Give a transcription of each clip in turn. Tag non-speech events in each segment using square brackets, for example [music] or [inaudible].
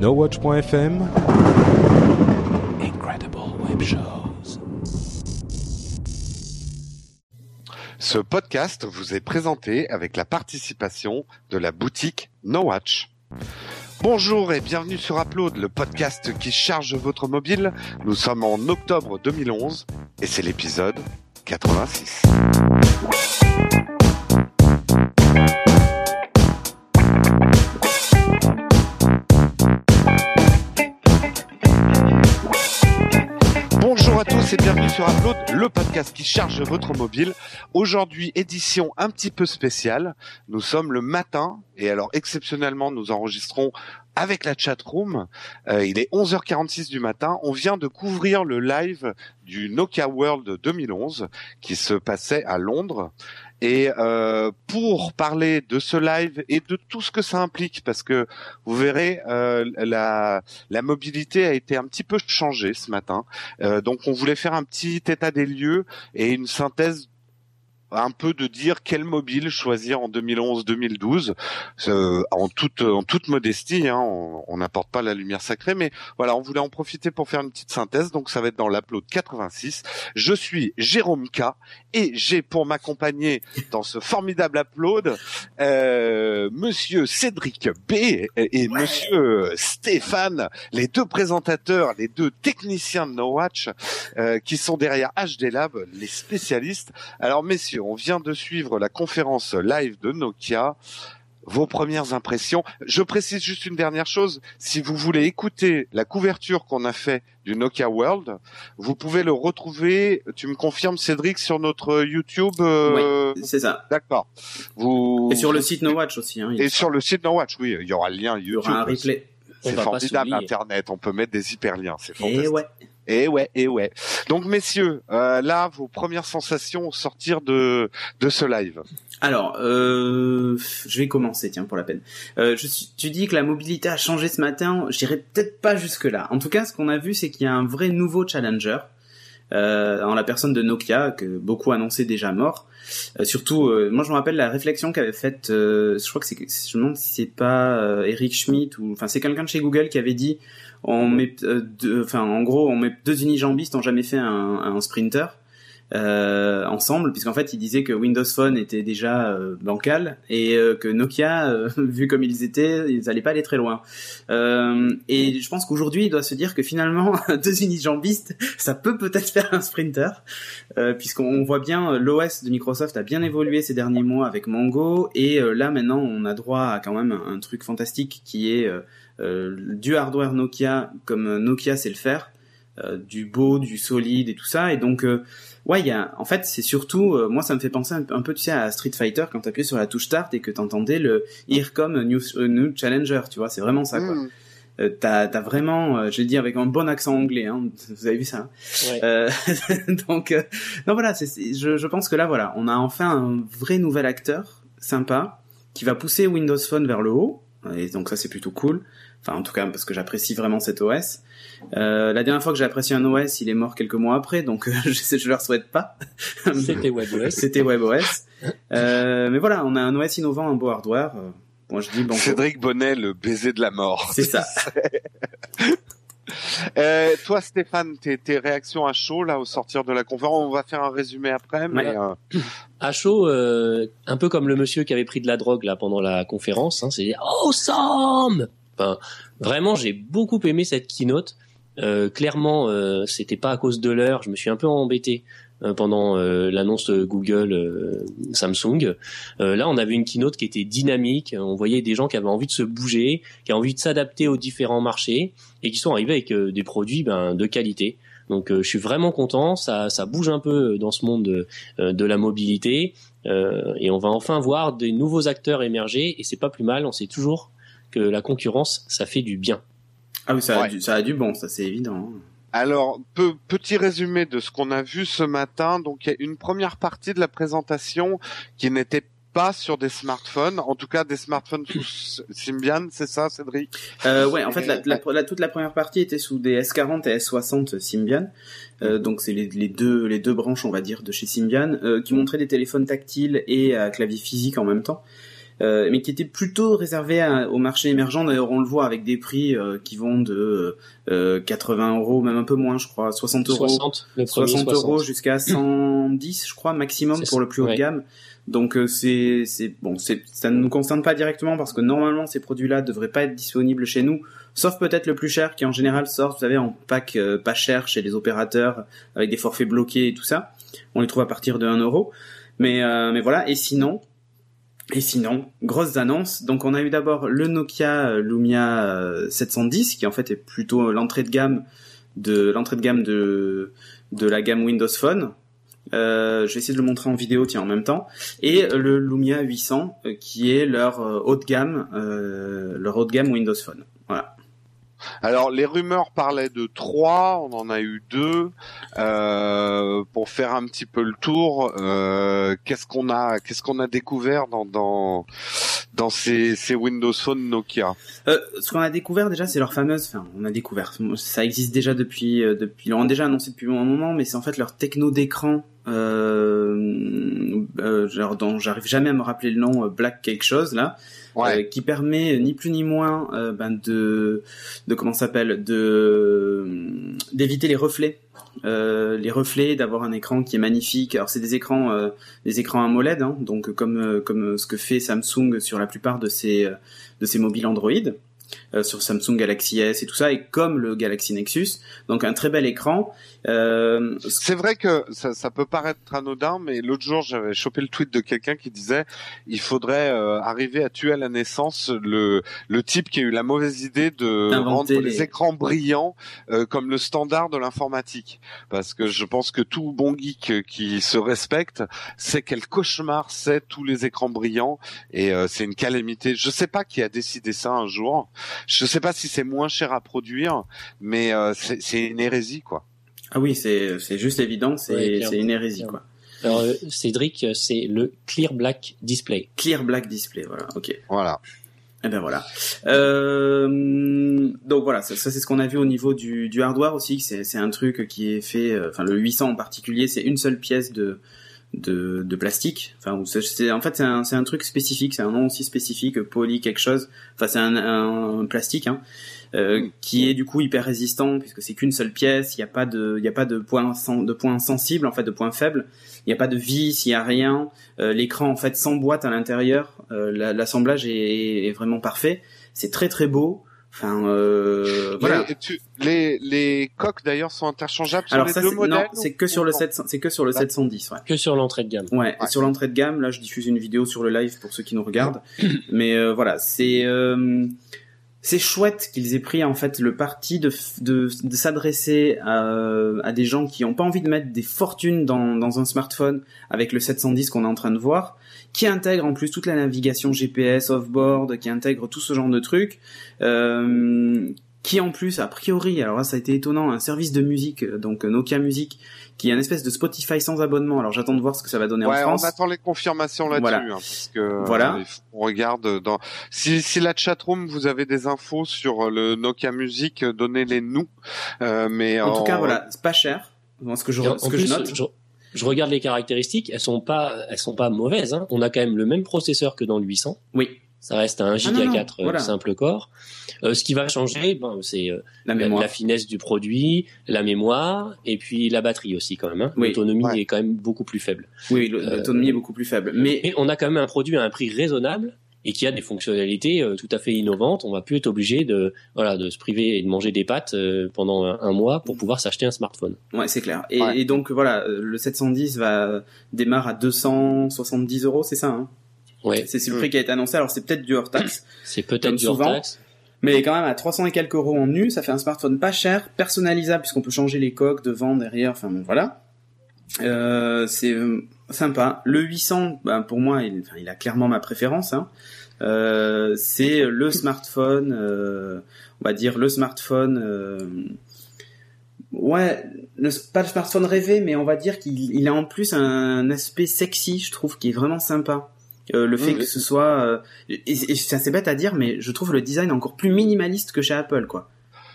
NoWatch.fm Incredible Web Shows. Ce podcast vous est présenté avec la participation de la boutique NoWatch. Bonjour et bienvenue sur Upload, le podcast qui charge votre mobile. Nous sommes en octobre 2011 et c'est l'épisode 86. Sur Upload, le podcast qui charge votre mobile. Aujourd'hui, édition un petit peu spéciale. Nous sommes le matin et alors exceptionnellement, nous enregistrons avec la chat room. Euh, il est 11h46 du matin. On vient de couvrir le live du Nokia World 2011 qui se passait à Londres. Et euh, pour parler de ce live et de tout ce que ça implique, parce que vous verrez, euh, la, la mobilité a été un petit peu changée ce matin. Euh, donc on voulait faire un petit état des lieux et une synthèse un peu de dire quel mobile choisir en 2011-2012 euh, en toute en toute modestie hein, on n'apporte pas la lumière sacrée mais voilà on voulait en profiter pour faire une petite synthèse. Donc ça va être dans l'upload 86 je suis Jérôme K et j'ai pour m'accompagner dans ce formidable upload euh, monsieur Cédric B et, et monsieur Stéphane les deux présentateurs les deux techniciens de No Watch euh, qui sont derrière HD Lab les spécialistes. Alors messieurs on vient de suivre la conférence live de Nokia. Vos premières impressions. Je précise juste une dernière chose. Si vous voulez écouter la couverture qu'on a fait du Nokia World, vous pouvez le retrouver. Tu me confirmes, Cédric, sur notre YouTube. Euh... Oui, c'est ça. D'accord. Vous et sur le site No Watch aussi. Hein, et sur le site No Watch, oui, il y aura le lien YouTube. Il y aura un replay. C'est formidable Internet. On peut mettre des hyperliens. C'est fantastique. Et ouais. Et ouais, et ouais. Donc messieurs, euh, là, vos premières sensations au sortir de de ce live. Alors, euh, je vais commencer, tiens, pour la peine. Euh, je, tu dis que la mobilité a changé ce matin. J'irai peut-être pas jusque là. En tout cas, ce qu'on a vu, c'est qu'il y a un vrai nouveau challenger. En la personne de Nokia que beaucoup annonçaient déjà mort. Surtout, moi je me rappelle la réflexion qu'avait faite, je crois que c'est, je me demande si c'est pas Eric Schmidt ou, enfin c'est quelqu'un de chez Google qui avait dit on met deux, enfin en gros on met deux unijambistes ont jamais fait un, un sprinter euh, ensemble puisqu'en fait il disait que Windows Phone était déjà euh, bancal et euh, que Nokia [laughs] vu comme ils étaient ils allaient pas aller très loin. Et je pense qu'aujourd'hui il doit se dire que finalement [laughs] deux unijambistes ça peut peut-être faire un sprinter puisqu'on voit bien l'OS de Microsoft a bien évolué ces derniers mois avec Mango et là maintenant on a droit à quand même un, un truc fantastique qui est euh, du hardware Nokia comme Nokia sait le faire, euh, du beau, du solide et tout ça. Et donc, euh, ouais, il y a, en fait, c'est surtout, moi, ça me fait penser un, peu, tu sais, à Street Fighter quand t'appuyais sur la touche Start et que t'entendais le Here come new, new challenger, tu vois, c'est vraiment ça, quoi. Mm. t'as as vraiment, je l'ai dit avec un bon accent anglais, hein, [laughs] vous avez vu ça. Hein ouais. euh, [laughs] donc, non voilà, je, je pense que là voilà, on a enfin un vrai nouvel acteur sympa qui va pousser Windows Phone vers le haut, et donc ça c'est plutôt cool. Enfin, en tout cas, parce que j'apprécie vraiment cet OS. Euh, la dernière fois que j'ai apprécié un OS, il est mort quelques mois après, donc euh, [laughs] je, je leur souhaite pas. [laughs] C'était WebOS. C'était WebOS. euh, mais voilà, on a un OS innovant, un beau hardware. Moi, je dis bon. Cédric Bonnet, le baiser de la mort. C'est ça. [laughs] euh, toi, Stéphane, tes, tes, réactions à chaud là au sortir de la conférence, on va faire un résumé après. Mais Ouais. euh, À chaud, euh, un peu comme le monsieur qui avait pris de la drogue là pendant la conférence. Hein, c'est awesome. Enfin, vraiment, j'ai beaucoup aimé cette keynote. Euh, clairement, euh, c'était pas à cause de l'heure. Je me suis un peu embêté euh, pendant euh, l'annonce Google Samsung. Là, on avait une keynote qui était dynamique. On voyait des gens qui avaient envie de se bouger, qui avaient envie de s'adapter aux différents marchés et qui sont arrivés avec des produits ben, de qualité. Donc, je suis vraiment content. Ça, bouge un peu dans ce monde de, de la mobilité et on va enfin voir des nouveaux acteurs émerger. Et c'est pas plus mal. On sait toujours que la concurrence, ça fait du bien. Ah oui, ça a, du, ça a du bon, ça c'est évident. hein. Alors, peu- petit résumé de ce qu'on a vu ce matin. Donc, il y a une première partie de la présentation qui n'était pas sur des smartphones, en tout cas des smartphones sous [clears throat] Symbian, c'est ça, Cédric? Euh, ouais, en fait, la, la- la- toute la première partie était sous des S40 et S60 Symbian. Euh, donc c'est les, les deux les deux branches, on va dire, de chez Symbian, euh, qui montraient des téléphones tactiles et à clavier physique en même temps. Euh, mais qui était plutôt réservé au marché émergent. D'ailleurs, on le voit avec des prix euh, qui vont de 80 euros, même un peu moins, je crois, 60 euros, 60, 60 euros jusqu'à 110, je crois, maximum pour le plus haut de gamme. Donc c'est c'est bon, c'est ça ne nous concerne pas directement parce que normalement ces produits-là devraient pas être disponibles chez nous, sauf peut-être le plus cher qui en général sort, vous savez, en pack pas cher chez les opérateurs avec des forfaits bloqués et tout ça. On les trouve à partir de 1 euro. Mais, euh, mais voilà, et sinon, et sinon, grosses annonces. Donc on a eu d'abord le Nokia euh, Lumia 710, euh, qui en fait est plutôt l'entrée de gamme de l'entrée de gamme de de la gamme Windows Phone. Euh, je vais essayer de le montrer en vidéo, tiens, en même temps. Et le Lumia 800, qui est leur haut de gamme, euh, leur haut de gamme Windows Phone. Voilà. Alors les rumeurs parlaient de trois, on en a eu deux. Euh, pour faire un petit peu le tour, euh, qu'est-ce qu'on a, qu'est-ce qu'on a découvert dans dans ces, Windows Phone Nokia? Euh, Ce qu'on a découvert déjà, c'est leur fameuse. Enfin, on a découvert. Ça existe déjà depuis depuis. Ils l'ont déjà annoncé depuis un moment, mais c'est en fait leur techno d'écran. dont j'arrive jamais à me rappeler le nom, Black quelque chose là. Euh, qui permet ni plus ni moins euh, ben de de comment s'appelle de d'éviter les reflets euh, les reflets, d'avoir un écran qui est magnifique. Alors c'est des écrans, euh, des écrans AMOLED, hein, donc comme comme ce que fait Samsung sur la plupart de ses de ses mobiles Android. Euh, sur Samsung Galaxy S et tout ça, et comme le Galaxy Nexus. Donc un très bel écran. Euh... C'est vrai que ça, ça, peut paraître anodin, mais l'autre jour j'avais chopé le tweet de quelqu'un qui disait il faudrait euh, arriver à tuer à la naissance le, le type qui a eu la mauvaise idée de rendre les... écrans brillants euh, comme le standard de l'informatique. Parce que je pense que tout bon geek qui se respecte sait quel cauchemar c'est tous les écrans brillants et c'est une calamité. Je sais pas qui a décidé ça un jour. Je sais pas si c'est moins cher à produire, mais euh, c'est une hérésie, quoi. Ah oui, c'est juste évident, c'est une hérésie, quoi. Alors, euh, Cédric, c'est le Clear Black Display. Clear Black Display, voilà, ok. Voilà. Et eh ben voilà. Euh, donc voilà, ça, c'est ce qu'on a vu au niveau du, du hardware aussi. C'est un truc qui est fait, euh, enfin le 800 en particulier, c'est une seule pièce de de, de plastique. Enfin, c'est en fait c'est un, un truc spécifique, c'est un nom aussi spécifique, poly quelque chose. Enfin, c'est un, un, plastique hein, euh, qui est du coup hyper résistant puisque c'est qu'une seule pièce. Il n'y a pas de, il y a pas de points de points sensibles en fait, de points faibles. Il n'y a pas de vis, il n'y a rien. Euh, L'écran en fait s'emboîte à l'intérieur. Euh, L'assemblage est, est, vraiment parfait. C'est très très beau. Enfin, euh, voilà. Les, les, coques d'ailleurs sont interchangeables sur les deux modèles. Non, c'est que sur le 700, c'est que sur le 710, ouais. Que sur l'entrée de gamme. Ouais, sur l'entrée de gamme. Là, je diffuse une vidéo sur le live pour ceux qui nous regardent. [coughs] Mais euh, voilà, c'est euh, c'est chouette qu'ils aient pris en fait le parti de de, de s'adresser à, à des gens qui ont pas envie de mettre des fortunes dans dans un smartphone avec le 710 qu'on est en train de voir qui intègre en plus toute la navigation GPS off-board, qui intègre tout ce genre de trucs, euh, qui en plus, a priori, alors là ça a été étonnant, un service de musique, donc Nokia Music, qui est un espèce de Spotify sans abonnement. Alors j'attends de voir ce que ça va donner en France. on attend les confirmations là-dessus, voilà. hein, parce que voilà. on regarde dans. Si, si la chatroom vous avez des infos sur le Nokia Music, donnez-les nous. Euh, mais en, tout cas, voilà, c'est pas cher. Ce que je, ce que je note je regarde les caractéristiques, elles sont pas, elles sont pas mauvaises. Hein. On a quand même le même processeur que dans le 800. Oui. Ça reste un Giga 4 euh, simple core. Euh, ce qui va changer, c'est euh, la, la, finesse du produit, la mémoire et puis la batterie aussi quand même. Hein. L'autonomie est quand même beaucoup plus faible. Oui, l'autonomie est beaucoup plus faible. Mais... mais... on a quand même un produit à un prix raisonnable et qui a des fonctionnalités euh, tout à fait innovantes. On va plus être obligé de voilà de se priver et de manger des pâtes euh, pendant un, mois pour pouvoir s'acheter un smartphone. Ouais, c'est clair. Et, et, donc voilà, euh, le 710 va démarre à 270 euros, c'est ça hein? Ouais. C'est le prix qui a été annoncé. Alors c'est peut-être du hors taxe. [clears throat] c'est peut-être du hors taxe. Mais quand même à 300 et quelques euros en nu, ça fait un smartphone pas cher, personnalisable puisqu'on peut changer les coques devant, derrière, enfin bon voilà. Euh, c'est sympa. Le 800, ben, pour moi, il, il, a clairement ma préférence. Hein. Euh, c'est le smartphone, euh, on va dire le smartphone. Euh, ouais, pas le smartphone rêvé, mais on va dire qu'il il a en plus un aspect sexy, je trouve, qui est vraiment sympa. Euh, le fait que ce soit, et, et c'est assez bête à dire, mais je trouve le design encore plus minimaliste que chez Apple, quoi.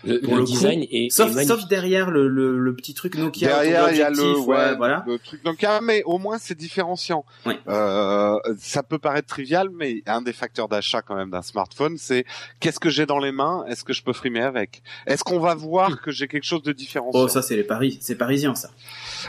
Le, Pour le le coup, design est, est Sauf, derrière le, le, le petit truc Nokia. Derrière, il y a le, ouais, ouais, voilà. le truc Nokia, mais au moins c'est différenciant. Ouais. Euh, ça peut paraître trivial, mais un des facteurs d'achat quand même d'un smartphone, c'est qu'est-ce que j'ai dans les mains? Est-ce que je peux frimer avec? Est-ce qu'on va voir que j'ai quelque chose de différenciant? Oh, ça c'est les paris, c'est parisien ça.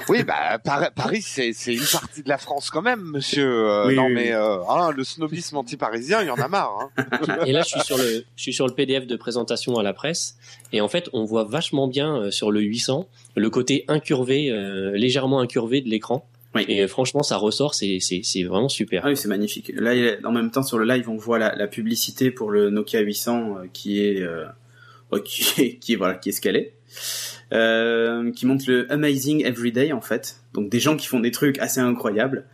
Oui, bah Par- Paris, c'est c'est une partie de la France quand même, monsieur. Euh, Oui, non, oui, mais oui. euh, hein, le snobisme anti-parisien, il y en a marre. Hein. Et là, je suis sur le, je suis sur le PDF de présentation à la presse. Et en fait, on voit vachement bien euh, sur le 800 le côté incurvé, euh, légèrement incurvé de l'écran. Oui. Et euh, franchement, ça ressort, c'est, c'est, c'est vraiment super. Ah oui, c'est magnifique. Là, en même temps, sur le live, on voit la, la publicité pour le Nokia 800 euh, qui est, euh, qui [laughs] est, qui est, voilà, qui est ce qu'elle est. Euh, qui montre le Amazing Everyday en fait. Donc des gens qui font des trucs assez incroyables.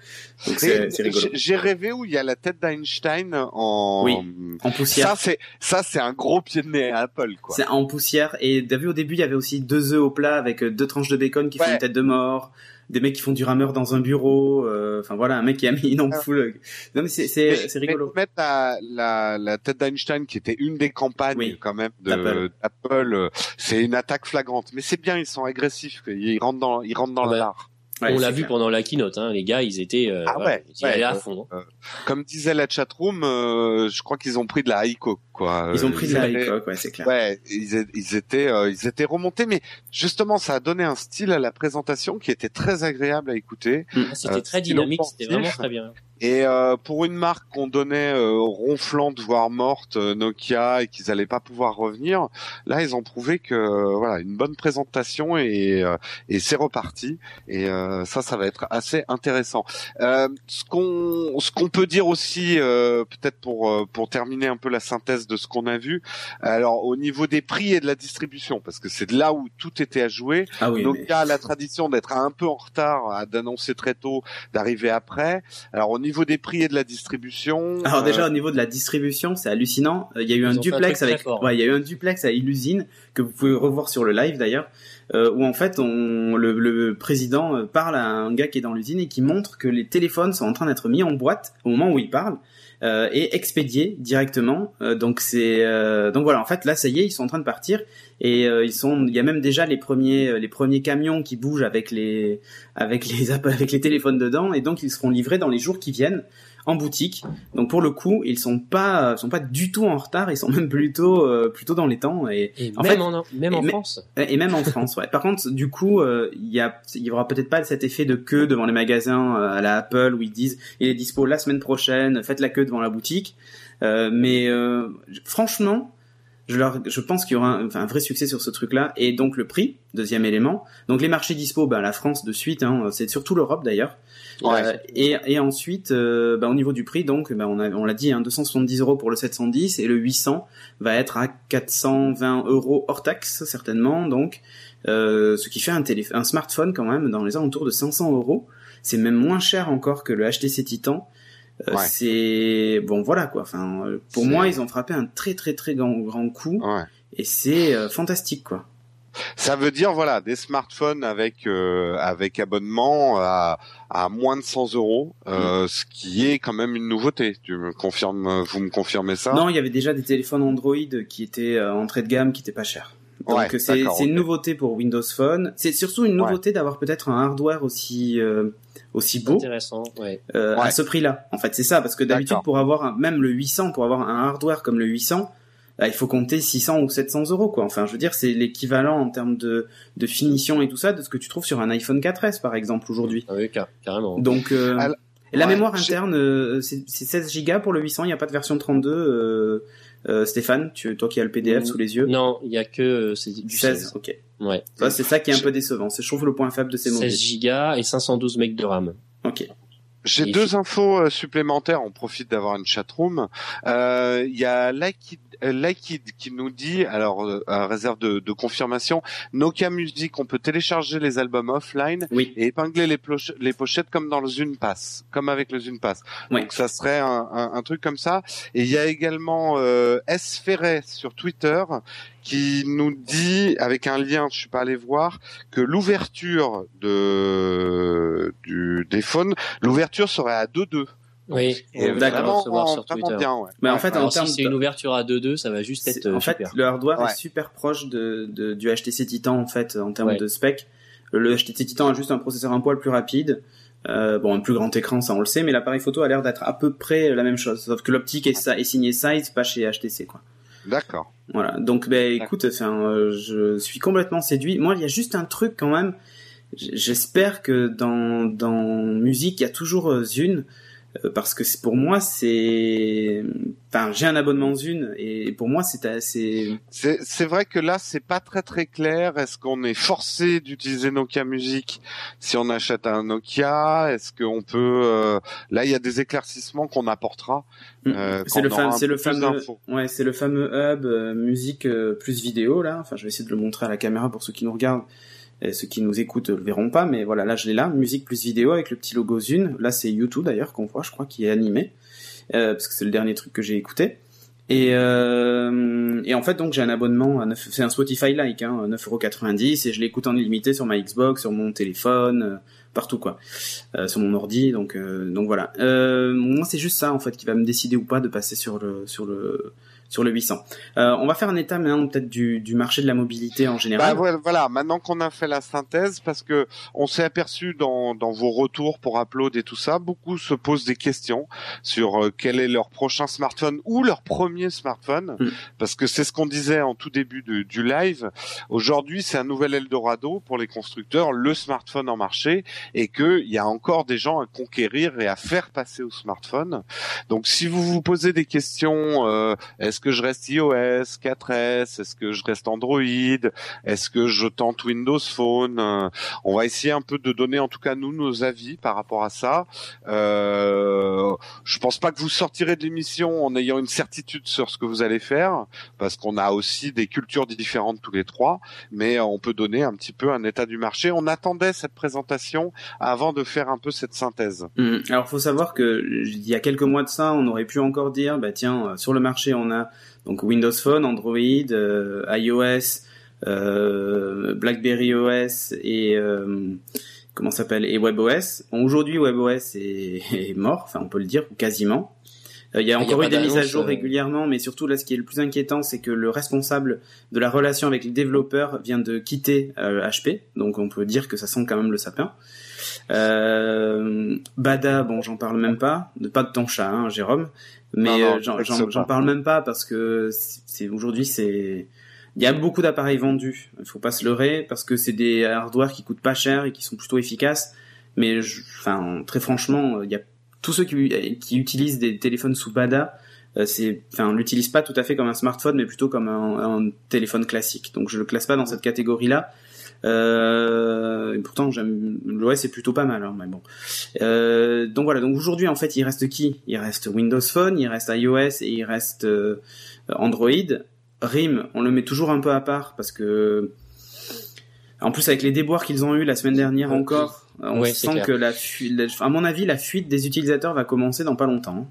Donc c'est Et c'est rigolo. j'ai- rêvé où il y a la tête d'Einstein en. Oui. En poussière. Ça, c'est ça, c'est un gros pied de nez à Apple, quoi. C'est en poussière. Et t'as vu au début, il y avait aussi deux œufs au plat avec euh, deux tranches de bacon qui font une tête de mort. Des mecs qui font du rameur dans un bureau. euh, Enfin voilà, un mec qui a mis une ampoule. Non mais c'est c'est Mais- c'est mais rigolo. mettre la, la, la tête d'Einstein, qui était une des campagnes Oui. quand même de D'Apple. euh, c'est une attaque flagrante. Mais c'est bien, ils sont agressifs, ils rentrent dans, ils rentrent dans Ouais. l'art. Ouais, on l'a vu clair. pendant la keynote, hein. les gars, ils étaient, euh, Ah ouais, ils ouais, à euh, fond. hein. Comme disait la chatroom, euh, je crois qu'ils ont pris de la Haïko, quoi. Ils ont Euh, pris de la high ouais, c'est clair. Ouais, ils, ils étaient, euh, ils étaient remontés, mais justement, ça a donné un style à la présentation qui était très agréable à écouter. Ah, C'était euh, très dynamique, c'était vraiment très bien. Et euh, pour une marque qu'on donnait euh, ronflante, voire morte, euh, Nokia, et qu'ils allaient pas pouvoir revenir, là, ils ont prouvé que euh, voilà, une bonne présentation et euh, et c'est reparti. Et euh, ça, ça va être assez intéressant. Euh, ce qu'on ce qu'on peut dire aussi, euh, peut-être pour euh, pour terminer un peu la synthèse de ce qu'on a vu. Alors, au niveau des prix et de la distribution, parce que c'est de là où tout était à jouer. Ah oui. mais- Nokia a la tradition d'être un peu en retard, d'annoncer très tôt, d'arriver après. Alors au niveau des prix et de la distribution, Alors euh, déjà au niveau de la distribution, c'est hallucinant. Euh, Il y a eu Ils un duplex avec, fort. ouais, il y a eu un duplex à Illusine que vous pouvez revoir sur le live d'ailleurs, euh, où en fait on, le, le président euh, parle à un gars qui est dans l'usine et qui montre que les téléphones sont en train d'être mis en boîte au moment où il parle euh, et expédiés directement. Euh, donc c'est euh, donc voilà en fait là ça y est ils sont en train de partir. Et euh, ils sont il y a même déjà les premiers les premiers camions qui bougent avec les avec les [laughs] avec les téléphones dedans. Et donc ils seront livrés dans les jours qui viennent en boutique. Donc pour le coup, ils sont pas sont pas du tout en retard, ils sont même plutôt euh, plutôt dans les temps et Et En même fait- en, même et en France. et même en France. Ouais. Par contre, du coup, euh, il y a il y aura peut-être pas cet effet de queue devant les magasins euh, à la Apple où ils disent il est dispo la semaine prochaine, faites la queue devant la boutique. Euh, mais euh, franchement, je, leur, je pense qu'il y aura un, enfin, un vrai succès sur ce truc-là. Et donc le prix, deuxième élément. Donc les marchés dispo, ben, la France de suite, hein, c'est surtout l'Europe d'ailleurs. Ouais. Euh, et, et ensuite, euh, ben, au niveau du prix, donc ben, on, a, on l'a dit, hein, 270 euros pour le 710 et le 800 va être à 420 euros hors taxe certainement. Donc, euh, ce qui fait un, télé un smartphone quand même dans les alentours de 500 euros. C'est même moins cher encore que le HTC Titan. Euh, Ouais. C'est bon, voilà quoi. Enfin, euh, pour moi, ils ont frappé un très très très grand, grand coup ouais. et c'est euh, fantastique quoi. Ça veut dire voilà des smartphones avec euh, avec abonnement à, à moins de 100 euros, Mm. ce qui est quand même une nouveauté. Tu me confirmes, vous me confirmez ça? Non, il y avait déjà des téléphones Android qui étaient entrée de gamme, qui étaient pas chers. Donc Ouais, c'est une nouveauté pour Windows Phone. C'est surtout une nouveauté d'avoir peut-être un hardware aussi aussi beau Intéressant, ouais. euh, à ce prix-là. En fait, c'est ça parce que d'habitude pour avoir un, même le 800 pour avoir un hardware comme le 800, bah, il faut compter 600 ou 700 euros quoi. Enfin, je veux dire, c'est l'équivalent en termes de de finition et tout ça de ce que tu trouves sur un iPhone 4S par exemple aujourd'hui. Ah oui, car- carrément. Donc euh, Alors, et la ouais, mémoire interne, euh, c'est c'est 16 Go pour le 800. Il n'y a pas de version 32. Euh, euh, Stéphane, tu, toi qui as le PDF sous les yeux. Non, il y a que euh, c'est du 16, 16. ok. Ouais. Ça, c'est ça qui est un peu décevant. C'est, je trouve, le point faible de ces 16 mobiles. gigas et 512 megs de RAM. Ok. J'ai deux infos euh, supplémentaires. On profite d'avoir une chatroom. Euh, Il y a Likid, euh, Likid qui nous dit, alors euh, à réserve de, de confirmation, Nokia Music, on peut télécharger les albums offline Oui. et épingler les, les pochettes comme dans le Zune-Pass, comme avec le Zune-Pass. Ouais. Donc ça serait un, un- un truc comme ça. Et il y a également euh, S Ferret sur Twitter qui nous dit, avec un lien, je suis pas allé voir, que l'ouverture de du des phones, l'ouverture serait à 2-2. Oui, Et on va vraiment, recevoir sur vraiment Twitter. bien, ouais. Mais en fait, en Alors si c'est de- une ouverture à 2.2, ça va juste être euh, en fait, super. le hardware Ouais. est super proche de, de- du HTC Titan en fait en termes Ouais. de spec. Le HTC Titan a juste un processeur un poil plus rapide, euh, bon un plus grand écran ça on le sait, mais l'appareil photo a l'air d'être à peu près la même chose, sauf que l'optique est, est signée Size, pas chez HTC quoi. D'accord. Voilà. Donc ben écoute, enfin, euh, je suis complètement séduit. Moi, il y a juste un truc quand même. J'espère que dans dans musique, il y a toujours euh, parce que c'est pour moi c'est enfin j'ai un abonnement Zune et pour moi c'est assez C'est c'est vrai que là, c'est pas très très clair. Est-ce qu'on est forcé d'utiliser Nokia Music si on achète un Nokia? Est-ce qu'on peut euh, Là, il y a des éclaircissements qu'on apportera. euh, Mm. c'est quand le fam- c'est le fameux ouais c'est le fameux hub euh, musique euh, plus vidéo là. Enfin, je vais essayer de le montrer à la caméra pour ceux qui nous regardent. Et ceux qui nous écoutent le verront pas, mais voilà, là je l'ai là, musique plus vidéo avec le petit logo Zune. Là c'est YouTube d'ailleurs qu'on voit, je crois, qui est animé, euh, parce que c'est le dernier truc que j'ai écouté. Et, euh, en fait donc j'ai un abonnement, à 9 c'est un Spotify like, hein, 9,90€ et je l'écoute en illimité sur ma Xbox, sur mon téléphone, euh, partout quoi, euh, sur mon ordi. Donc euh, donc voilà. Euh, moi c'est juste ça en fait qui va me décider ou pas de passer sur le sur le 800. Euh, on va faire un état maintenant peut-être du, du marché de la mobilité en Bah, général. voilà, voilà, maintenant qu'on a fait la synthèse, parce que on s'est aperçu dans, dans vos retours pour upload et tout ça, beaucoup se posent des questions sur euh, quel est leur prochain smartphone ou leur premier smartphone, Mm. parce que c'est ce qu'on disait en tout début du, du live. Aujourd'hui, c'est un nouvel Eldorado pour les constructeurs, le smartphone en marché, et qu'il y a encore des gens à conquérir et à faire passer au smartphone. Donc, si vous vous posez des questions, euh, est-ce que je reste iOS 4S, est-ce que je reste Android, est-ce que je tente Windows Phone Euh, On va essayer un peu de donner, en tout cas nous, nos avis par rapport à ça. Euh, je pense pas que vous sortirez de l'émission en ayant une certitude sur ce que vous allez faire, parce qu'on a aussi des cultures différentes tous les trois, mais on peut donner un petit peu un état du marché. On attendait cette présentation avant de faire un peu cette synthèse. Hum, Alors, faut savoir que il y a quelques mois de ça, on aurait pu encore dire, bah tiens, euh, sur le marché, on a donc Windows Phone, Android, euh, iOS, euh, BlackBerry OS et euh, comment s'appelle et WebOS. Aujourd'hui, WebOS est, [laughs] est mort, enfin on peut le dire ou quasiment. Euh, Il y a Il y a encore eu des mises à jour euh. régulièrement, mais surtout là, ce qui est le plus inquiétant, c'est que le responsable de la relation avec les développeurs vient de quitter euh, HP, donc on peut dire que ça sent quand même le sapin. Euh, Bada, bon, j'en parle même pas, de pas de ton chat, hein, Jérôme, mais euh, j'en- parle même pas parce que c'est aujourd'hui c'est il y a beaucoup d'appareils vendus, il faut pas se leurrer parce que c'est des hardware qui coûtent pas cher et qui sont plutôt efficaces, mais je- enfin très franchement, il y a tous ceux qui, qui utilisent des téléphones sous Bada euh, c'est, enfin, l'utilise pas tout à fait comme un smartphone, mais plutôt comme un, un téléphone classique. Donc je le classe pas dans cette catégorie-là. Euh, et pourtant, j'aime l'OS c'est plutôt pas mal, hein, mais bon. Euh, donc voilà. Donc aujourd'hui, en fait, il reste qui? Il reste Windows Phone, il reste iOS et il reste euh, Android. RIM, on le met toujours un peu à part parce que, en plus avec les déboires qu'ils ont eu la semaine dernière encore, on sent que la fuite, à mon avis, la fuite des utilisateurs va commencer dans pas longtemps. hein.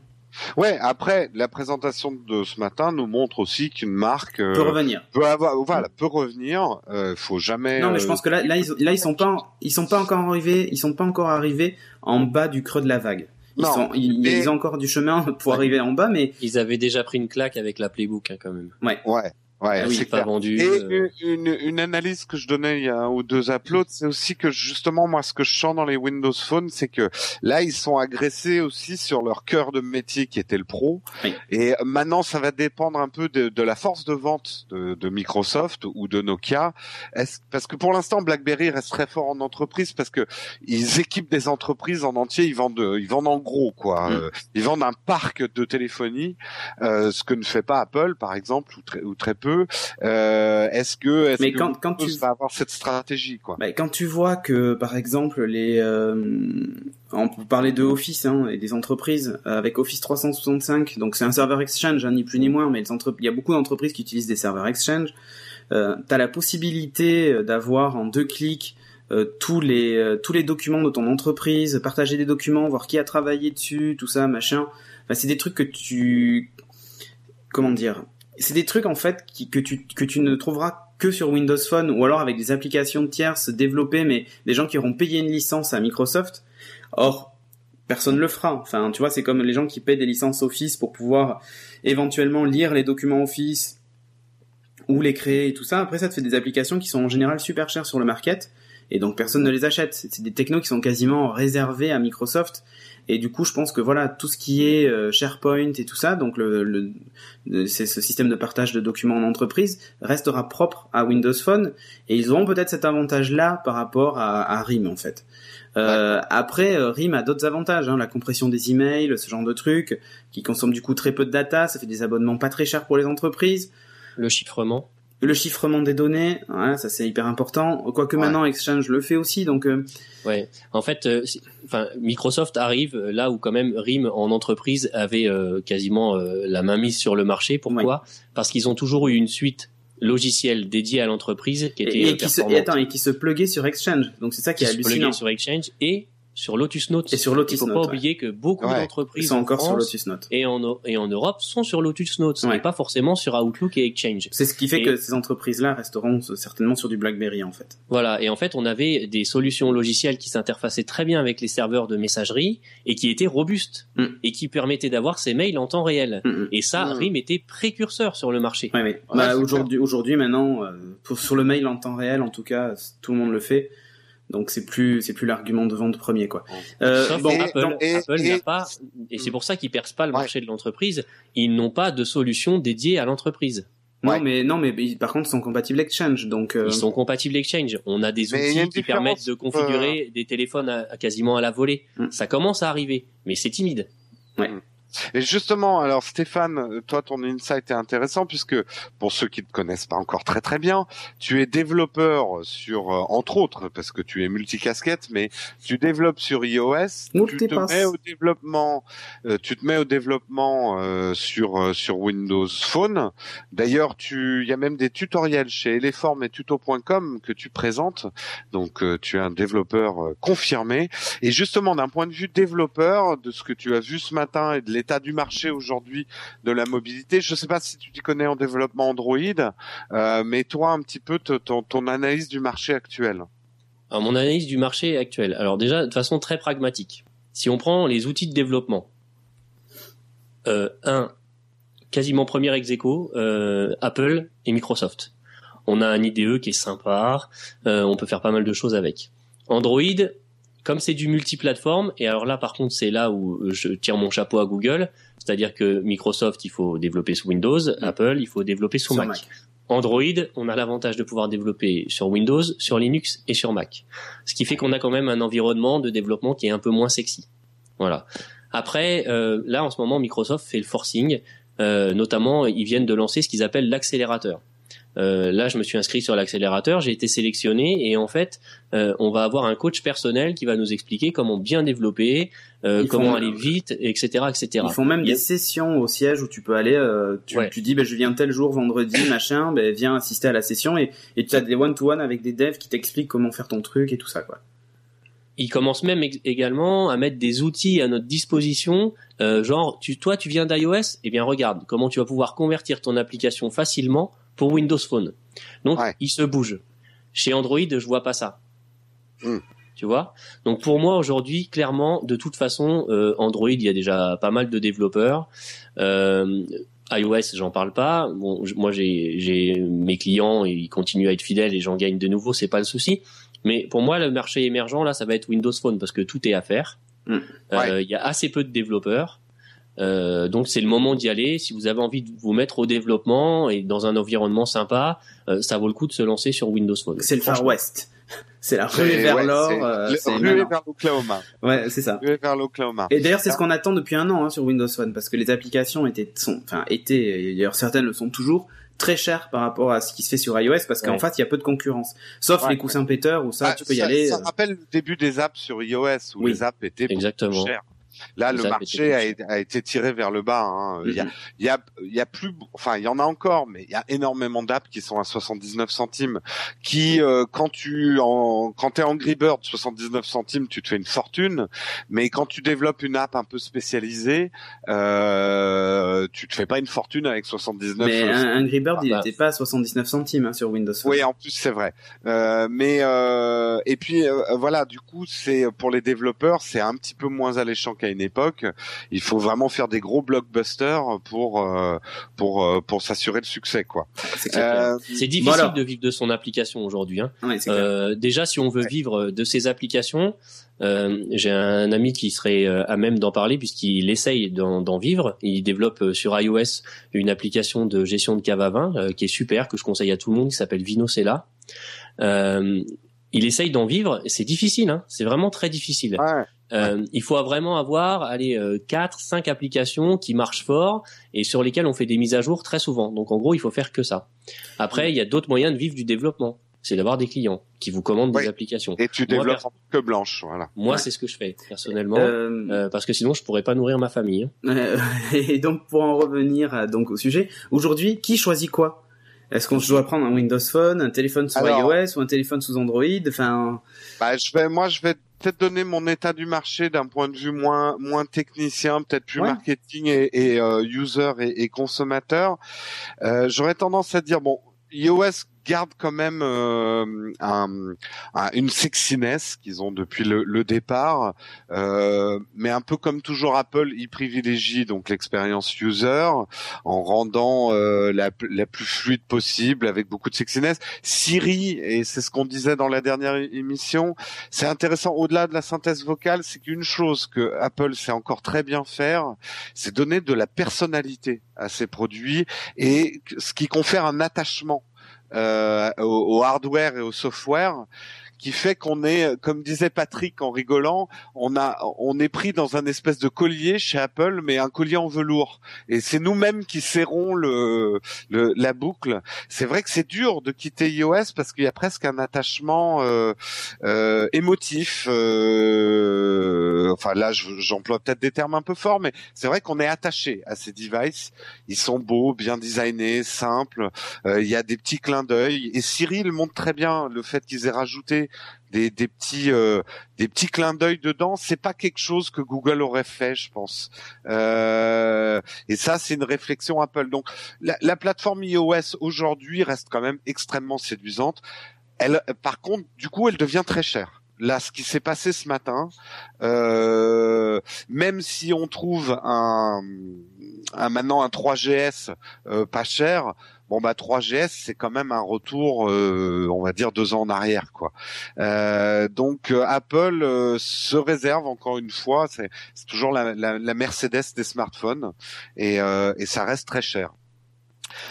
Ouais, après la présentation de ce matin nous montre aussi qu'une marque euh, Peut revenir. peut avoir, voilà, peut revenir. Euh, faut jamais. Non, mais je euh, pense que là, là, ils, là, ils sont pas, ils sont pas encore arrivés, ils sont pas encore arrivés en bas du creux de la vague. Ils Non, sont, ils, mais- ils ont encore du chemin pour arriver en bas, mais Ils avaient déjà pris une claque avec la Playbook hein, quand même. Ouais, ouais, Ah oui, c'est pas vendu. Et euh, une, une, une analyse que je donnais il y a un ou deux uploads, c'est aussi que justement moi ce que je sens dans les Windows Phone, c'est que là ils sont agressés aussi sur leur cœur de métier qui était le pro. Oui. Et maintenant ça va dépendre un peu de, de la force de vente de, de Microsoft ou de Nokia. Est-ce- parce que pour l'instant BlackBerry reste très fort en entreprise parce que ils équipent des entreprises en entier, ils vendent ils vendent en gros quoi. Mm. Euh, ils vendent un parc de téléphonie, euh, ce que ne fait pas Apple par exemple ou très, ou très peu. Euh, est-ce que est-ce que quand- quand tu- va avoir cette stratégie quoi? Bah, quand tu vois que, par exemple, les, euh, on peut parler de Office hein, et des entreprises euh, avec Office 365, donc c'est un serveur Exchange, hein, ni plus ni moins, mais les entre- il y a beaucoup d'entreprises qui utilisent des serveurs Exchange. Euh, T'as la possibilité euh, d'avoir en deux clics euh, tous les euh, tous les documents de ton entreprise, partager des documents, voir qui a travaillé dessus, tout ça, machin. Enfin, c'est des trucs que tu comment dire C'est des trucs en fait que tu ne trouveras que sur Windows Phone ou alors avec des applications tierces développées, mais des gens qui auront payé une licence à Microsoft. Or, personne le fera. Enfin, tu vois, c'est comme les gens qui paient des licences Office pour pouvoir éventuellement lire les documents Office ou les créer et tout ça. Après, ça te fait des applications qui sont en général super chères sur le market et donc personne ne les achète. C'est des technos qui sont quasiment réservés à Microsoft. Et du coup, je pense que voilà, tout ce qui est euh, SharePoint et tout ça, donc le, le c'est ce système de partage de documents en entreprise, restera propre à Windows Phone. Et ils auront peut-être cet avantage-là par rapport à, à RIM en fait. Euh, Après, euh, RIM a d'autres avantages, hein, la compression des emails, ce genre de trucs, qui consomment du coup très peu de data, ça fait des abonnements pas très chers pour les entreprises. Le chiffrement le chiffrement des données, ouais, ça c'est hyper important. Quoique maintenant Exchange le fait aussi, donc. Euh... Ouais, en fait, euh, enfin Microsoft arrive là où quand même RIM en entreprise avait euh, quasiment euh, la main mise sur le marché. Pourquoi? Parce qu'ils ont toujours eu une suite logicielle dédiée à l'entreprise qui était et, et qui se, et, attends, et qui se pluguait sur Exchange. Donc c'est ça qui, qui est hallucinant. Se sur Exchange et sur Lotus Notes. Et sur Lotus Il faut pas oublier que beaucoup d'entreprises sont encore sur Lotus Notes et en et en Europe sont sur Lotus Notes, et pas forcément sur Outlook et Exchange. C'est ce qui fait que ces entreprises-là resteront certainement sur du BlackBerry en fait. Voilà, et en fait, on avait des solutions logicielles qui s'interfaçaient très bien avec les serveurs de messagerie et qui étaient robustes mm. et qui permettaient d'avoir ces mails en temps réel. Mm Et ça, mm. RIM était précurseur sur le marché. Ouais, ouais. bah, aujourd'hui, aujourd'hui, maintenant, euh, pour, sur le mail en temps réel, en tout cas, tout le monde le fait. Donc c'est plus c'est plus l'argument de vente premier quoi. Euh, Sauf bon, Apple, et, Apple n'a pas et c'est pour ça qu'ils percent pas le marché de l'entreprise. Ils n'ont pas de solution dédiée à l'entreprise. Non mais non mais par contre ils sont compatibles Exchange donc. Euh... Ils sont compatibles Exchange. On a des outils qui permettent de configurer des téléphones à, à quasiment à la volée. Mm. Ça commence à arriver, mais c'est timide. Ouais. Et justement, alors Stéphane, toi ton insight est intéressant puisque pour ceux qui ne te connaissent pas encore très très bien, tu es développeur sur entre autres parce que tu es multicasquette, mais tu développes sur iOS, tu te mets au développement, euh, tu te mets au développement euh, sur euh, sur Windows Phone. D'ailleurs, tu il y a même des tutoriels chez Eleform et tuto.com que tu présentes. Donc tu es un développeur confirmé et justement d'un point de vue développeur de ce que tu as vu ce matin et de l'état du marché aujourd'hui de la mobilité. Je ne sais pas si tu t'y connais en développement Android, euh, mais toi un petit peu ton, analyse du marché actuel. Alors, mon analyse du marché actuel. Alors déjà de façon très pragmatique. Si on prend les outils de développement, euh, un quasiment premier ex aequo, euh, Apple et Microsoft. On a un IDE qui est sympa, euh, on peut faire pas mal de choses avec. Android, comme c'est du multiplateforme, et alors là par contre c'est là où je tire mon chapeau à Google, c'est-à-dire que Microsoft il faut développer sous Windows, mmh. Apple il faut développer sous Mac. Mac. Android, on a l'avantage de pouvoir développer sur Windows, sur Linux et sur Mac. Ce qui fait qu'on a quand même un environnement de développement qui est un peu moins sexy. Voilà. Après, euh, là en ce moment Microsoft fait le forcing, euh, notamment ils viennent de lancer ce qu'ils appellent l'accélérateur. Euh, là, je me suis inscrit sur l'accélérateur, j'ai été sélectionné et en fait, euh, on va avoir un coach personnel qui va nous expliquer comment bien développer, euh, comment aller vite, etc., etc. Ils font même Il des sessions au siège où tu peux aller. euh, tu, Ouais. tu dis, ben, je viens tel jour, vendredi, [coughs] machin, ben, viens assister à la session et, et tu as des one-to-one avec des devs qui t'expliquent comment faire ton truc et tout ça, quoi. Ils commencent même également à mettre des outils à notre disposition, euh, genre, tu, toi, tu viens d'iOS, eh bien, regarde comment tu vas pouvoir convertir ton application facilement pour Windows Phone. Donc, Ouais. ils se bougent. Chez Android, je vois pas ça. Hmm. Tu vois? Donc pour moi aujourd'hui, clairement, de toute façon, euh, Android, il y a déjà pas mal de développeurs. Euh, iOS, j'en parle pas. Bon, moi j'ai mes clients, ils continuent à être fidèles et j'en gagne de nouveau, c'est pas le souci. Mais pour moi, le marché émergent là, ça va être Windows Phone parce que tout est à faire. Mm. Euh, Ouais. Il y a assez peu de développeurs. Euh, donc c'est le moment d'y aller. Si vous avez envie de vous mettre au développement et dans un environnement sympa, euh, ça vaut le coup de se lancer sur Windows Phone. C'est le Far. West. [laughs] C'est la ruée vers ouais, l'or. c'est euh, ruée vers l'Oklahoma. Ouais, c'est ça. Ruée vers l'Oklahoma. Et d'ailleurs, c'est ce qu'on attend depuis un an hein, sur Windows Phone, parce que les applications étaient, sont, enfin, étaient, et d'ailleurs certaines le sont toujours, très chères par rapport à ce qui se fait sur iOS, parce qu'en Ouais. face, il y a peu de concurrence. Sauf Ouais. les coussins péteurs, où ça, Ah, tu peux y ça, aller. Ça euh, rappelle le début des apps sur iOS où Oui. les apps étaient Exactement. plus chères. Là, le marché a, été tiré vers le bas. Hein. Il, y a, il, y a, il y a plus, enfin, il y en a encore, mais il y a énormément d'apps qui sont à 79 centimes. Qui, euh, quand tu en, quand t'es Angry Bird, 79 centimes, tu te fais une fortune. Mais quand tu développes une app un peu spécialisée, euh, tu te fais pas une fortune avec 79. Mais un, Angry Bird, il n'était pas à 79 centimes hein, sur Windows Phone. Oui, en plus c'est vrai. Euh, mais euh, et puis euh, voilà, du coup, c'est pour les développeurs, c'est un petit peu moins alléchant qu'à une époque. Il faut vraiment faire des gros blockbusters pour euh, pour euh, pour s'assurer le succès, quoi. C'est euh, difficile de vivre de son application aujourd'hui. Hein. déjà, si on veut vivre de ses applications, j'ai un ami qui serait à même d'en parler puisqu'il essaye d'en vivre. Il développe sur iOS une application de gestion de cave à vin qui est super, que je conseille à tout le monde, qui s'appelle Vinocella. Euh, il essaye d'en vivre. C'est difficile, hein. c'est vraiment très difficile. Euh, il faut vraiment avoir allez euh, quatre, cinq applications qui marchent fort et sur lesquelles on fait des mises à jour très souvent. Donc en gros, il faut faire que ça. Après, il y a d'autres moyens de vivre du développement. C'est d'avoir des clients qui vous commandent des applications. Et tu développes que blanche, voilà. Moi, c'est ce que je fais personnellement, euh, euh... parce que sinon, je pourrais pas nourrir ma famille. Hein. [laughs] et donc, pour en revenir donc au sujet, aujourd'hui, qui choisit quoi? Est-ce qu'on doit prendre un Windows Phone, un téléphone sous iOS ou un téléphone sous Android? Enfin, bah, je vais, moi, je vais peut-être donner mon état du marché d'un point de vue moins moins technicien, peut-être plus marketing et, et euh, user et, et consommateur. Euh, J'aurais tendance à dire bon, iOS garde quand même euh, un, une sexiness qu'ils ont depuis le, le départ, euh, mais un peu comme toujours Apple, ils privilégient donc l'expérience user en rendant euh, la, la, plus fluide possible avec beaucoup de sexiness. Siri, et c'est ce qu'on disait dans la dernière émission, c'est intéressant au-delà de la synthèse vocale, c'est qu'une chose que Apple sait encore très bien faire, c'est donner de la personnalité à ses produits et ce qui confère un attachement euh, au, hardware et au software qui fait qu'on est, comme disait Patrick en rigolant, on a, on est pris dans un espèce de collier chez Apple, mais un collier en velours. Et c'est nous-mêmes qui serrons le, le la boucle. C'est vrai que c'est dur de quitter iOS parce qu'il y a presque un attachement euh, euh, émotif. Euh, enfin là, j'emploie peut-être des termes un peu forts, mais c'est vrai qu'on est attaché à ces devices. Ils sont beaux, bien designés, simples. Euh, il y a des petits clins d'œil. Et Cyril montre très bien le fait qu'ils aient rajouté des, petits euh, des petits clins d'œil dedans, c'est pas quelque chose que Google aurait fait, je pense. Euh, et ça, c'est une réflexion Apple. Donc, la, plateforme iOS aujourd'hui reste quand même extrêmement séduisante. Elle, par contre, du coup, elle devient très chère. Là, ce qui s'est passé ce matin, euh, même si on trouve un, un maintenant un 3GS pas cher, bon bah 3GS c'est quand même un retour, euh, on va dire deux ans en arrière quoi. Euh, donc euh, Apple se réserve encore une fois, c'est toujours la, Mercedes des smartphones et ça reste très cher.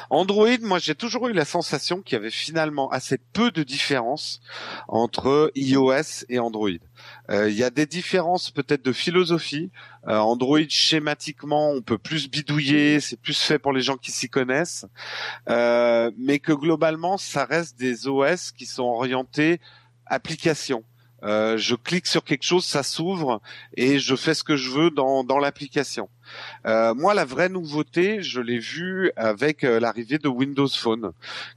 Android, moi j'ai toujours eu la sensation qu'il y avait finalement assez peu de différence entre iOS et Android. Euh, il y a des différences peut-être de philosophie. Euh, Android schématiquement, on peut plus bidouiller, c'est plus fait pour les gens qui s'y connaissent, euh, mais que globalement, ça reste des OS qui sont orientés application. Euh, je clique sur quelque chose, ça s'ouvre et je fais ce que je veux dans, dans l'application. Euh, moi, la vraie nouveauté, je l'ai vue avec euh, l'arrivée de Windows Phone,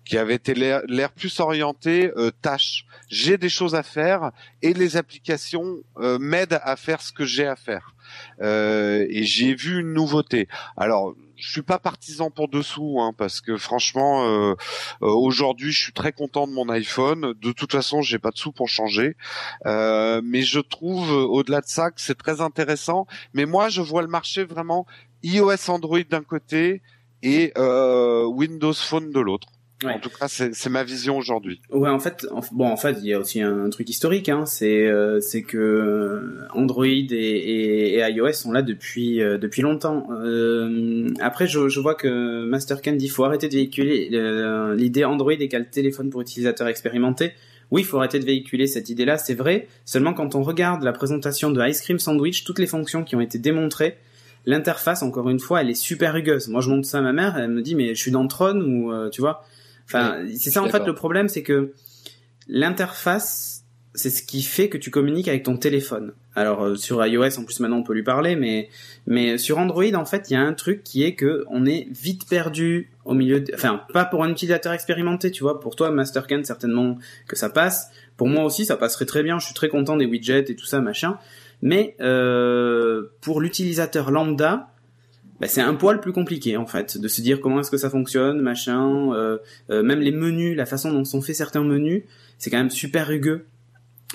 qui avait été l'air plus orienté euh, tâches. J'ai des choses à faire et les applications m'aident à faire ce que j'ai à faire. et j'ai vu une nouveauté. Alors, je suis pas partisan pour dessous, hein, parce que franchement, euh, euh, aujourd'hui, je suis très content de mon iPhone. De toute façon, j'ai pas de sous pour changer, euh, mais je trouve au-delà de ça que c'est très intéressant. Mais moi, je vois le marché vraiment iOS, Android d'un côté et Windows Phone de l'autre. En tout cas, c'est ma vision aujourd'hui. Ouais, en fait, bon, en fait, il y a aussi un, truc historique, hein, c'est euh, c'est que euh, Android et, et, et, iOS sont là depuis euh, depuis longtemps. Euh, après, je, je vois que Master Candy, faut arrêter de véhiculer l'idée Android égale téléphone pour utilisateurs expérimentés. Oui, il faut arrêter de véhiculer cette idée-là, c'est vrai. Seulement quand on regarde la présentation de Ice Cream Sandwich, toutes les fonctions qui ont été démontrées, l'interface, encore une fois, elle est super rugueuse. Moi, je montre ça à ma mère, elle me dit mais je suis dans Tron ou tu vois. Enfin, c'est ça en fait le problème, c'est que l'interface c'est ce qui fait que tu communiques avec ton téléphone. Alors euh, sur iOS, en plus maintenant on peut lui parler, mais mais sur Android en fait il y a un truc qui est que on est vite perdu au milieu, de... enfin pas pour un utilisateur expérimenté, tu vois. Pour toi Mastercard certainement que ça passe. Pour moi aussi ça passerait très bien. Je suis très content des widgets et tout ça machin. Mais euh, pour l'utilisateur lambda, bah, c'est un poil plus compliqué en fait de se dire comment est-ce que ça fonctionne, machin. Euh, euh, même les menus, la façon dont sont faits certains menus, c'est quand même super rugueux.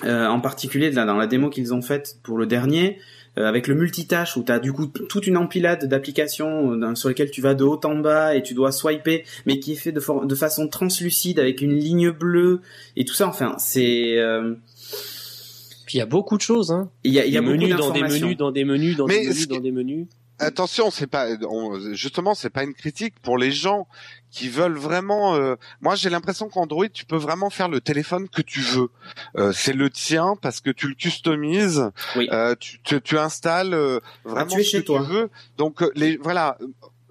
Euh, en particulier là, dans la démo qu'ils ont faite pour le dernier, euh, avec le multitâche où tu as du coup toute une empilade d'applications euh, sur lesquelles tu vas de haut en bas et tu dois swiper, mais qui est fait de, de façon translucide avec une ligne bleue et tout ça. Enfin, c'est puis il y a beaucoup de choses, hein. Il y a, il y a des menus dans des menus, dans des menus, dans des menus, dans des menus. Attention, c'est pas justement c'est pas une critique pour les gens qui veulent vraiment. Euh, moi, j'ai l'impression qu'Android, tu peux vraiment faire le téléphone que tu veux. Euh, c'est le tien parce que tu le customises. Oui. Euh, tu, tu, tu, installes euh, vraiment tu ce que toi. tu veux. Donc les voilà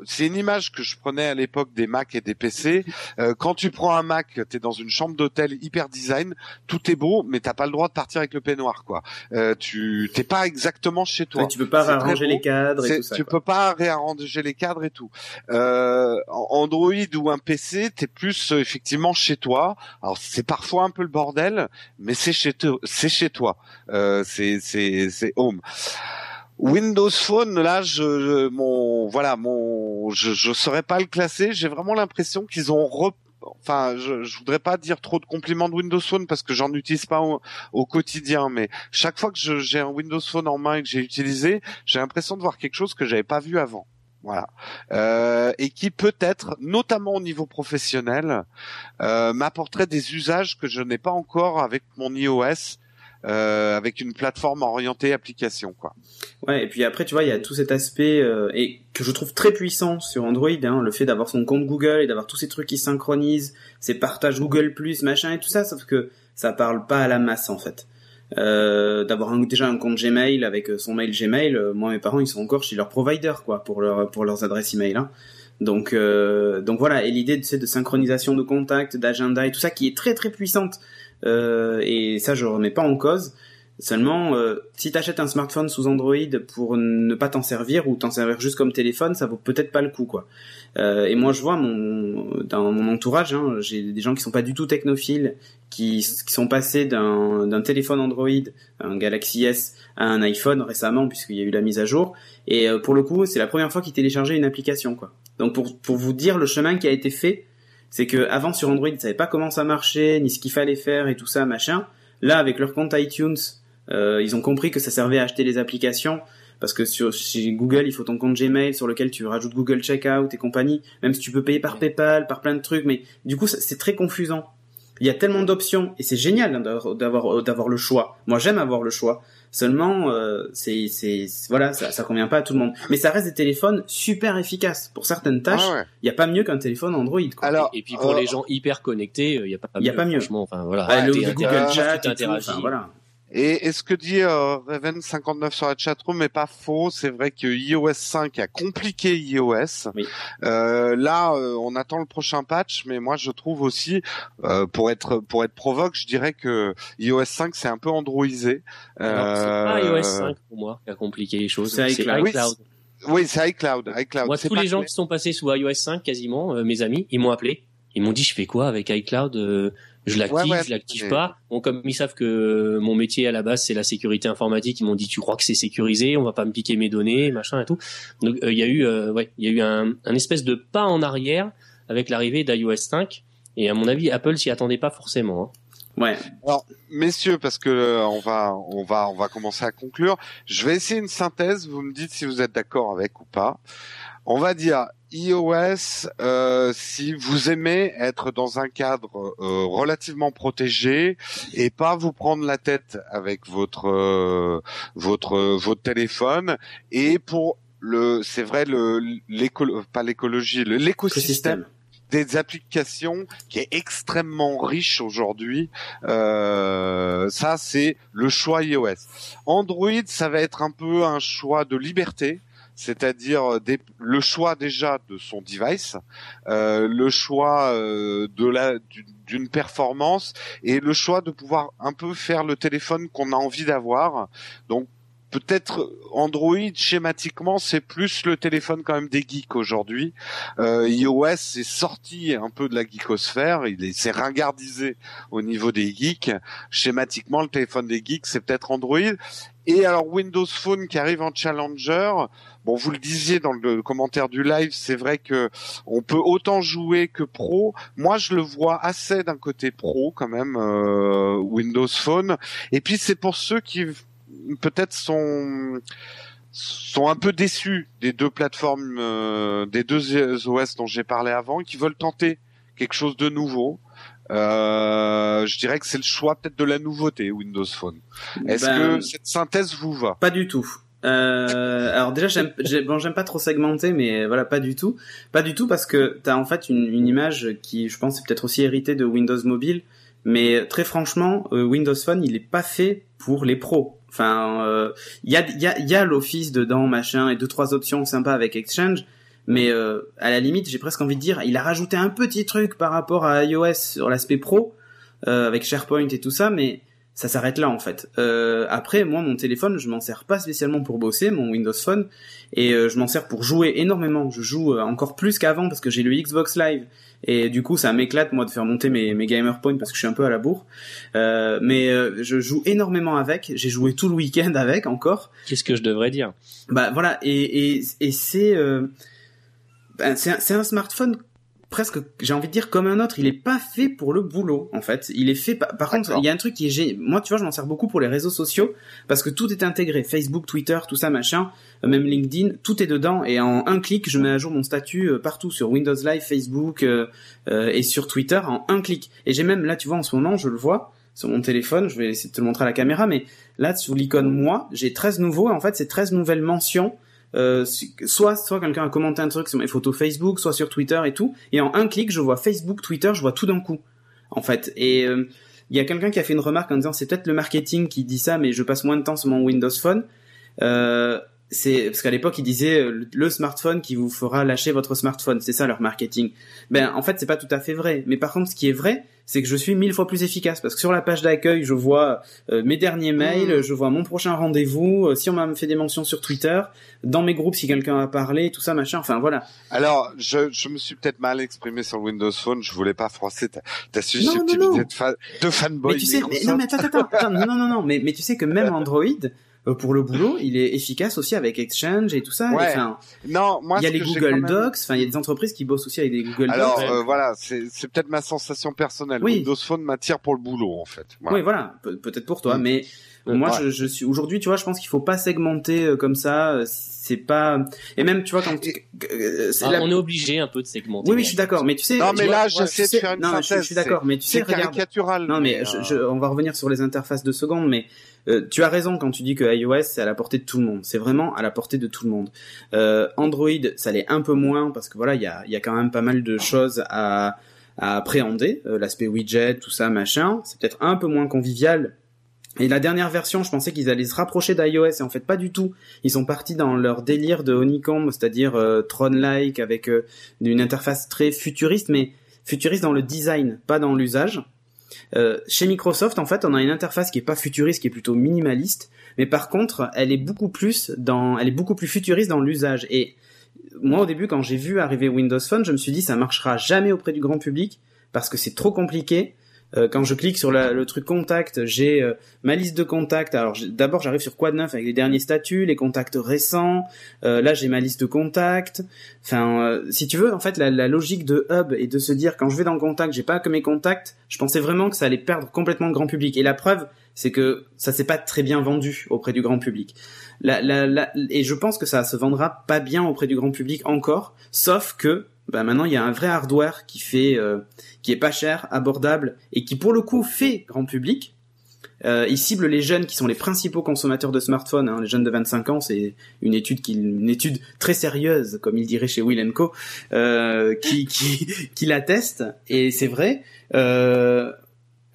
c'est une image que je prenais à l'époque des Mac et des PC. Euh, quand tu prends un Mac, tu es dans une chambre d'hôtel hyper design, tout est beau, mais t'as pas le droit de partir avec le peignoir, quoi. Euh, tu t'es pas exactement chez toi. Ouais, tu peux pas réarranger les cadres et tout ça. Tu quoi. peux pas réarranger les cadres et tout. Euh, Android ou un PC, t'es plus euh, effectivement chez toi. Alors c'est parfois un peu le bordel, mais c'est chez toi. C'est chez toi. Euh, c'est c'est c'est home. Windows Phone, là, je, mon, voilà, mon, je, je saurais pas le classer. J'ai vraiment l'impression qu'ils ont re, enfin, je, je voudrais pas dire trop de compliments de Windows Phone parce que j'en utilise pas au, au, quotidien, mais chaque fois que j'ai un Windows Phone en main et que j'ai utilisé, j'ai l'impression de voir quelque chose que j'avais pas vu avant. Voilà. Euh, et qui peut-être, notamment au niveau professionnel, euh, m'apporterait des usages que je n'ai pas encore avec mon iOS euh, avec une plateforme orientée application quoi. Ouais, et puis après tu vois, il y a tout cet aspect euh, et que je trouve très puissant sur Android, hein, le fait d'avoir son compte Google et d'avoir tous ces trucs qui synchronisent, ces partages Google Plus, machin et tout ça, sauf que ça parle pas à la masse en fait. Euh, d'avoir déjà un compte Gmail avec son mail Gmail, euh, moi mes parents ils sont encore chez leur provider quoi pour leur pour leurs adresses email. Hein. Donc euh, donc voilà et l'idée c'est de synchronisation de contacts, d'agenda et tout ça qui est très très puissante euh, et ça je remets pas en cause. Seulement, euh, si t'achètes un smartphone sous Android pour ne pas t'en servir ou t'en servir juste comme téléphone, ça vaut peut-être pas le coup, quoi. Euh, et moi, je vois mon dans mon entourage, hein, j'ai des gens qui sont pas du tout technophiles, qui, qui sont passés d'un téléphone Android, un Galaxy S, à un iPhone récemment, puisqu'il y a eu la mise à jour. Et euh, pour le coup, c'est la première fois qu'ils téléchargeaient une application, quoi. Donc pour pour vous dire le chemin qui a été fait, c'est que avant sur Android, ils savaient pas comment ça marchait, ni ce qu'il fallait faire et tout ça, machin. Là, avec leur compte iTunes, euh, ils ont compris que ça servait à acheter les applications parce que sur chez Google, il faut ton compte Gmail sur lequel tu rajoutes Google Checkout et compagnie, même si tu peux payer par PayPal, par plein de trucs, mais du coup, c'est très confusant. Il y a tellement d'options et c'est génial hein, d'avoir d'avoir le choix. Moi, j'aime avoir le choix. Seulement, euh, c'est c'est voilà, ça ça convient pas à tout le monde. Mais ça reste des téléphones super efficaces pour certaines tâches. Il Ah ouais. y a pas mieux qu'un téléphone Android. Quoi. Alors, et puis pour euh, les gens hyper connectés, il y a pas y a pas mieux. Franchement, enfin voilà. Le, Google Chat, tout, enfin, voilà. Et, et ce que dit euh, Raven59 sur la chatroom n'est pas faux? C'est vrai que iOS 5 a compliqué iOS. Oui. Euh, là, euh, on attend le prochain patch, mais moi je trouve aussi, euh, pour être pour être provoque, je dirais que iOS 5 c'est un peu androisé. Alors, c'est Euh, pas iOS 5 pour moi qui a compliqué les choses. C'est iCloud. Oui, c'est iCloud. iCloud. Moi, tous pas les gens clair. qui sont passés sous iOS 5, quasiment, euh, mes amis, ils m'ont appelé. Ils m'ont dit, je fais quoi avec iCloud Euh, Je l'active, Ouais, ouais, je l'active mais- pas. Bon, comme ils savent que mon métier à la base c'est la sécurité informatique, ils m'ont dit, tu crois que c'est sécurisé On va pas me piquer mes données, machin et tout. Donc, euh, il y a eu, euh, ouais, il y a eu un, un espèce de pas en arrière avec l'arrivée d'iOS 5. Et à mon avis, Apple s'y attendait pas forcément. hein. Ouais. Alors, messieurs, parce que euh, on va, on va, on va commencer à conclure. Je vais essayer une synthèse. Vous me dites si vous êtes d'accord avec ou pas. On va dire iOS. euh, si vous aimez être dans un cadre euh, relativement protégé et pas vous prendre la tête avec votre, euh, votre, votre téléphone et pour le, c'est vrai le, l'écolo, pas l'écologie, l'écosystème Écosystème. des applications qui est extrêmement riche aujourd'hui. Euh, ça, c'est le choix iOS. Android, ça va être un peu un choix de liberté. C'est-à-dire des- le choix déjà de son device, euh, le choix euh, de la du, d'une performance et le choix de pouvoir un peu faire le téléphone qu'on a envie d'avoir. Donc peut-être Android schématiquement c'est plus le téléphone quand même des geeks aujourd'hui. Euh, iOS est sorti un peu de la geekosphère, il s'est ringardisé au niveau des geeks. Schématiquement le téléphone des geeks c'est peut-être Android. Et alors Windows Phone qui arrive en challenger. Bon, vous le disiez dans le commentaire du live, c'est vrai que on peut autant jouer que pro. Moi, je le vois assez d'un côté pro quand même euh, Windows Phone. Et puis c'est pour ceux qui peut-être sont sont un peu déçus des deux plateformes, euh, des deux OS dont j'ai parlé avant, et qui veulent tenter quelque chose de nouveau. Euh, je dirais que c'est le choix peut-être de la nouveauté Windows Phone. Est-ce ben, que cette synthèse vous va? Pas du tout. Euh, alors déjà j'aime bon j'aime pas trop segmenter mais voilà pas du tout. Pas du tout parce que t'as en fait une, une, image qui je pense est peut-être aussi héritée de Windows Mobile. Mais très franchement euh, Windows Phone il est pas fait pour les pros. Enfin, euh, il y a, y a, y a l'office dedans, machin, et deux trois options sympas avec Exchange. Mais euh, à la limite, j'ai presque envie de dire, il a rajouté un petit truc par rapport à iOS sur l'aspect pro, euh, avec SharePoint et tout ça, mais ça s'arrête là en fait. Euh, après, moi, mon téléphone, je m'en sers pas spécialement pour bosser, mon Windows Phone, et euh, je m'en sers pour jouer énormément. Je joue euh, encore plus qu'avant parce que j'ai le Xbox Live, et du coup, ça m'éclate moi de faire monter mes, mes gamer points parce que je suis un peu à la bourre. Euh, mais je joue énormément avec. J'ai joué tout le week-end [laughs] avec encore. Qu'est-ce que je devrais dire? Bah voilà, et et, et c'est ben, c'est un, un smartphone presque, j'ai envie de dire comme un autre, il est pas fait pour le boulot en fait. Il est fait par, contre, il y a un truc qui est moi tu vois, je m'en sers beaucoup pour les réseaux sociaux parce que tout est intégré, Facebook, Twitter, tout ça machin, euh, même LinkedIn, tout est dedans et en un clic, je mets à jour mon statut euh, partout sur Windows Live, Facebook euh, et sur Twitter en un clic. Et j'ai même là, tu vois en ce moment, je le vois sur mon téléphone, je vais essayer de te le montrer à la caméra mais là sous l'icône moi, j'ai 13 nouveaux en fait, c'est 13 nouvelles mentions euh, soit soit quelqu'un a commenté un truc sur mes photos Facebook, soit sur Twitter et tout, et en un clic je vois Facebook, Twitter, je vois tout d'un coup, en fait. Et euh, il y a quelqu'un qui a fait une remarque en disant c'est peut-être le marketing qui dit ça, mais je passe moins de temps sur mon Windows Phone. Euh, c'est parce qu'à l'époque ils disaient euh, le smartphone qui vous fera lâcher votre smartphone, c'est ça leur marketing. Ben en fait c'est pas tout à fait vrai, mais par contre ce qui est vrai, c'est que je suis mille fois plus efficace parce que sur la page d'accueil je vois euh, mes derniers mails, mmh. je vois mon prochain rendez-vous, euh, si on m'a fait des mentions sur Twitter, dans mes groupes si quelqu'un a parlé, tout ça machin, enfin voilà. Alors je, je me suis peut-être mal exprimé sur le Windows Phone, je voulais pas froisser ta, ta susceptibilité de, de fanboy. Mais tu sais, non mais attends attends, attends non non non non, mais mais tu sais que même [laughs] Android pour le boulot, il est efficace aussi avec Exchange et tout ça. Ouais. non, moi, il y a les Google Docs. Enfin, il y a des entreprises qui bossent aussi avec des Google Docs. Alors euh, voilà, c'est peut-être ma sensation personnelle. Oui. Windows Phone m'attire pour le boulot en fait. Oui, voilà, peut-être pour toi, mm. mais euh, moi, je, je, suis aujourd'hui, tu vois, je pense qu'il faut pas segmenter comme ça. C'est pas et même, tu vois, quand ah, on est obligé un peu de segmenter. Oui, oui, je suis d'accord, mais tu sais. Non, mais là, j'essaie de faire une non, Je, suis d'accord, mais tu sais, caricatural. Non, mais, je, on va revenir sur les interfaces de secondes, mais euh, tu as raison quand tu dis que iOS c'est à la portée de tout le monde. C'est vraiment à la portée de tout le monde. Euh, Android, ça l'est un peu moins parce que voilà, il y a, y a quand même pas mal de choses à, à appréhender. Euh, l'aspect widget, tout ça, machin. C'est peut-être un peu moins convivial. Et la dernière version, je pensais qu'ils allaient se rapprocher d'iOS et en fait pas du tout. Ils sont partis dans leur délire de Honeycomb, c'est-à-dire Tron-like avec une interface très futuriste, mais futuriste dans le design, pas dans l'usage. Euh, chez Microsoft, en fait, on a une interface qui est pas futuriste, qui est plutôt minimaliste, mais par contre, elle est beaucoup plus elle est beaucoup plus futuriste dans l'usage. Et moi, au début, quand j'ai vu arriver Windows Phone, je me suis dit, ça marchera jamais auprès du grand public parce que c'est trop compliqué. Euh, quand je clique sur le truc contact, j'ai euh, ma liste de contacts. Alors d'abord j'arrive sur Quad 9 avec les derniers statuts, les contacts récents. Euh, là j'ai ma liste de contacts. Enfin, si tu veux, en fait la, la, logique de Hub est de se dire quand je vais dans le contact, j'ai pas que mes contacts. Je pensais vraiment que ça allait perdre complètement le grand public. Et la preuve, c'est que ça s'est pas très bien vendu auprès du grand public. La, la, et je pense que ça se vendra pas bien auprès du grand public encore, sauf que bah maintenant il y a un vrai hardware qui fait euh, qui est pas cher, abordable et qui pour le coup fait grand public. Euh, il cible les jeunes qui sont les principaux consommateurs de smartphones. Hein. Les jeunes de 25 ans, c'est une étude qui, une étude très sérieuse, comme il dirait chez Will Co, euh, qui [laughs] qui qui l'atteste. Et c'est vrai. Euh,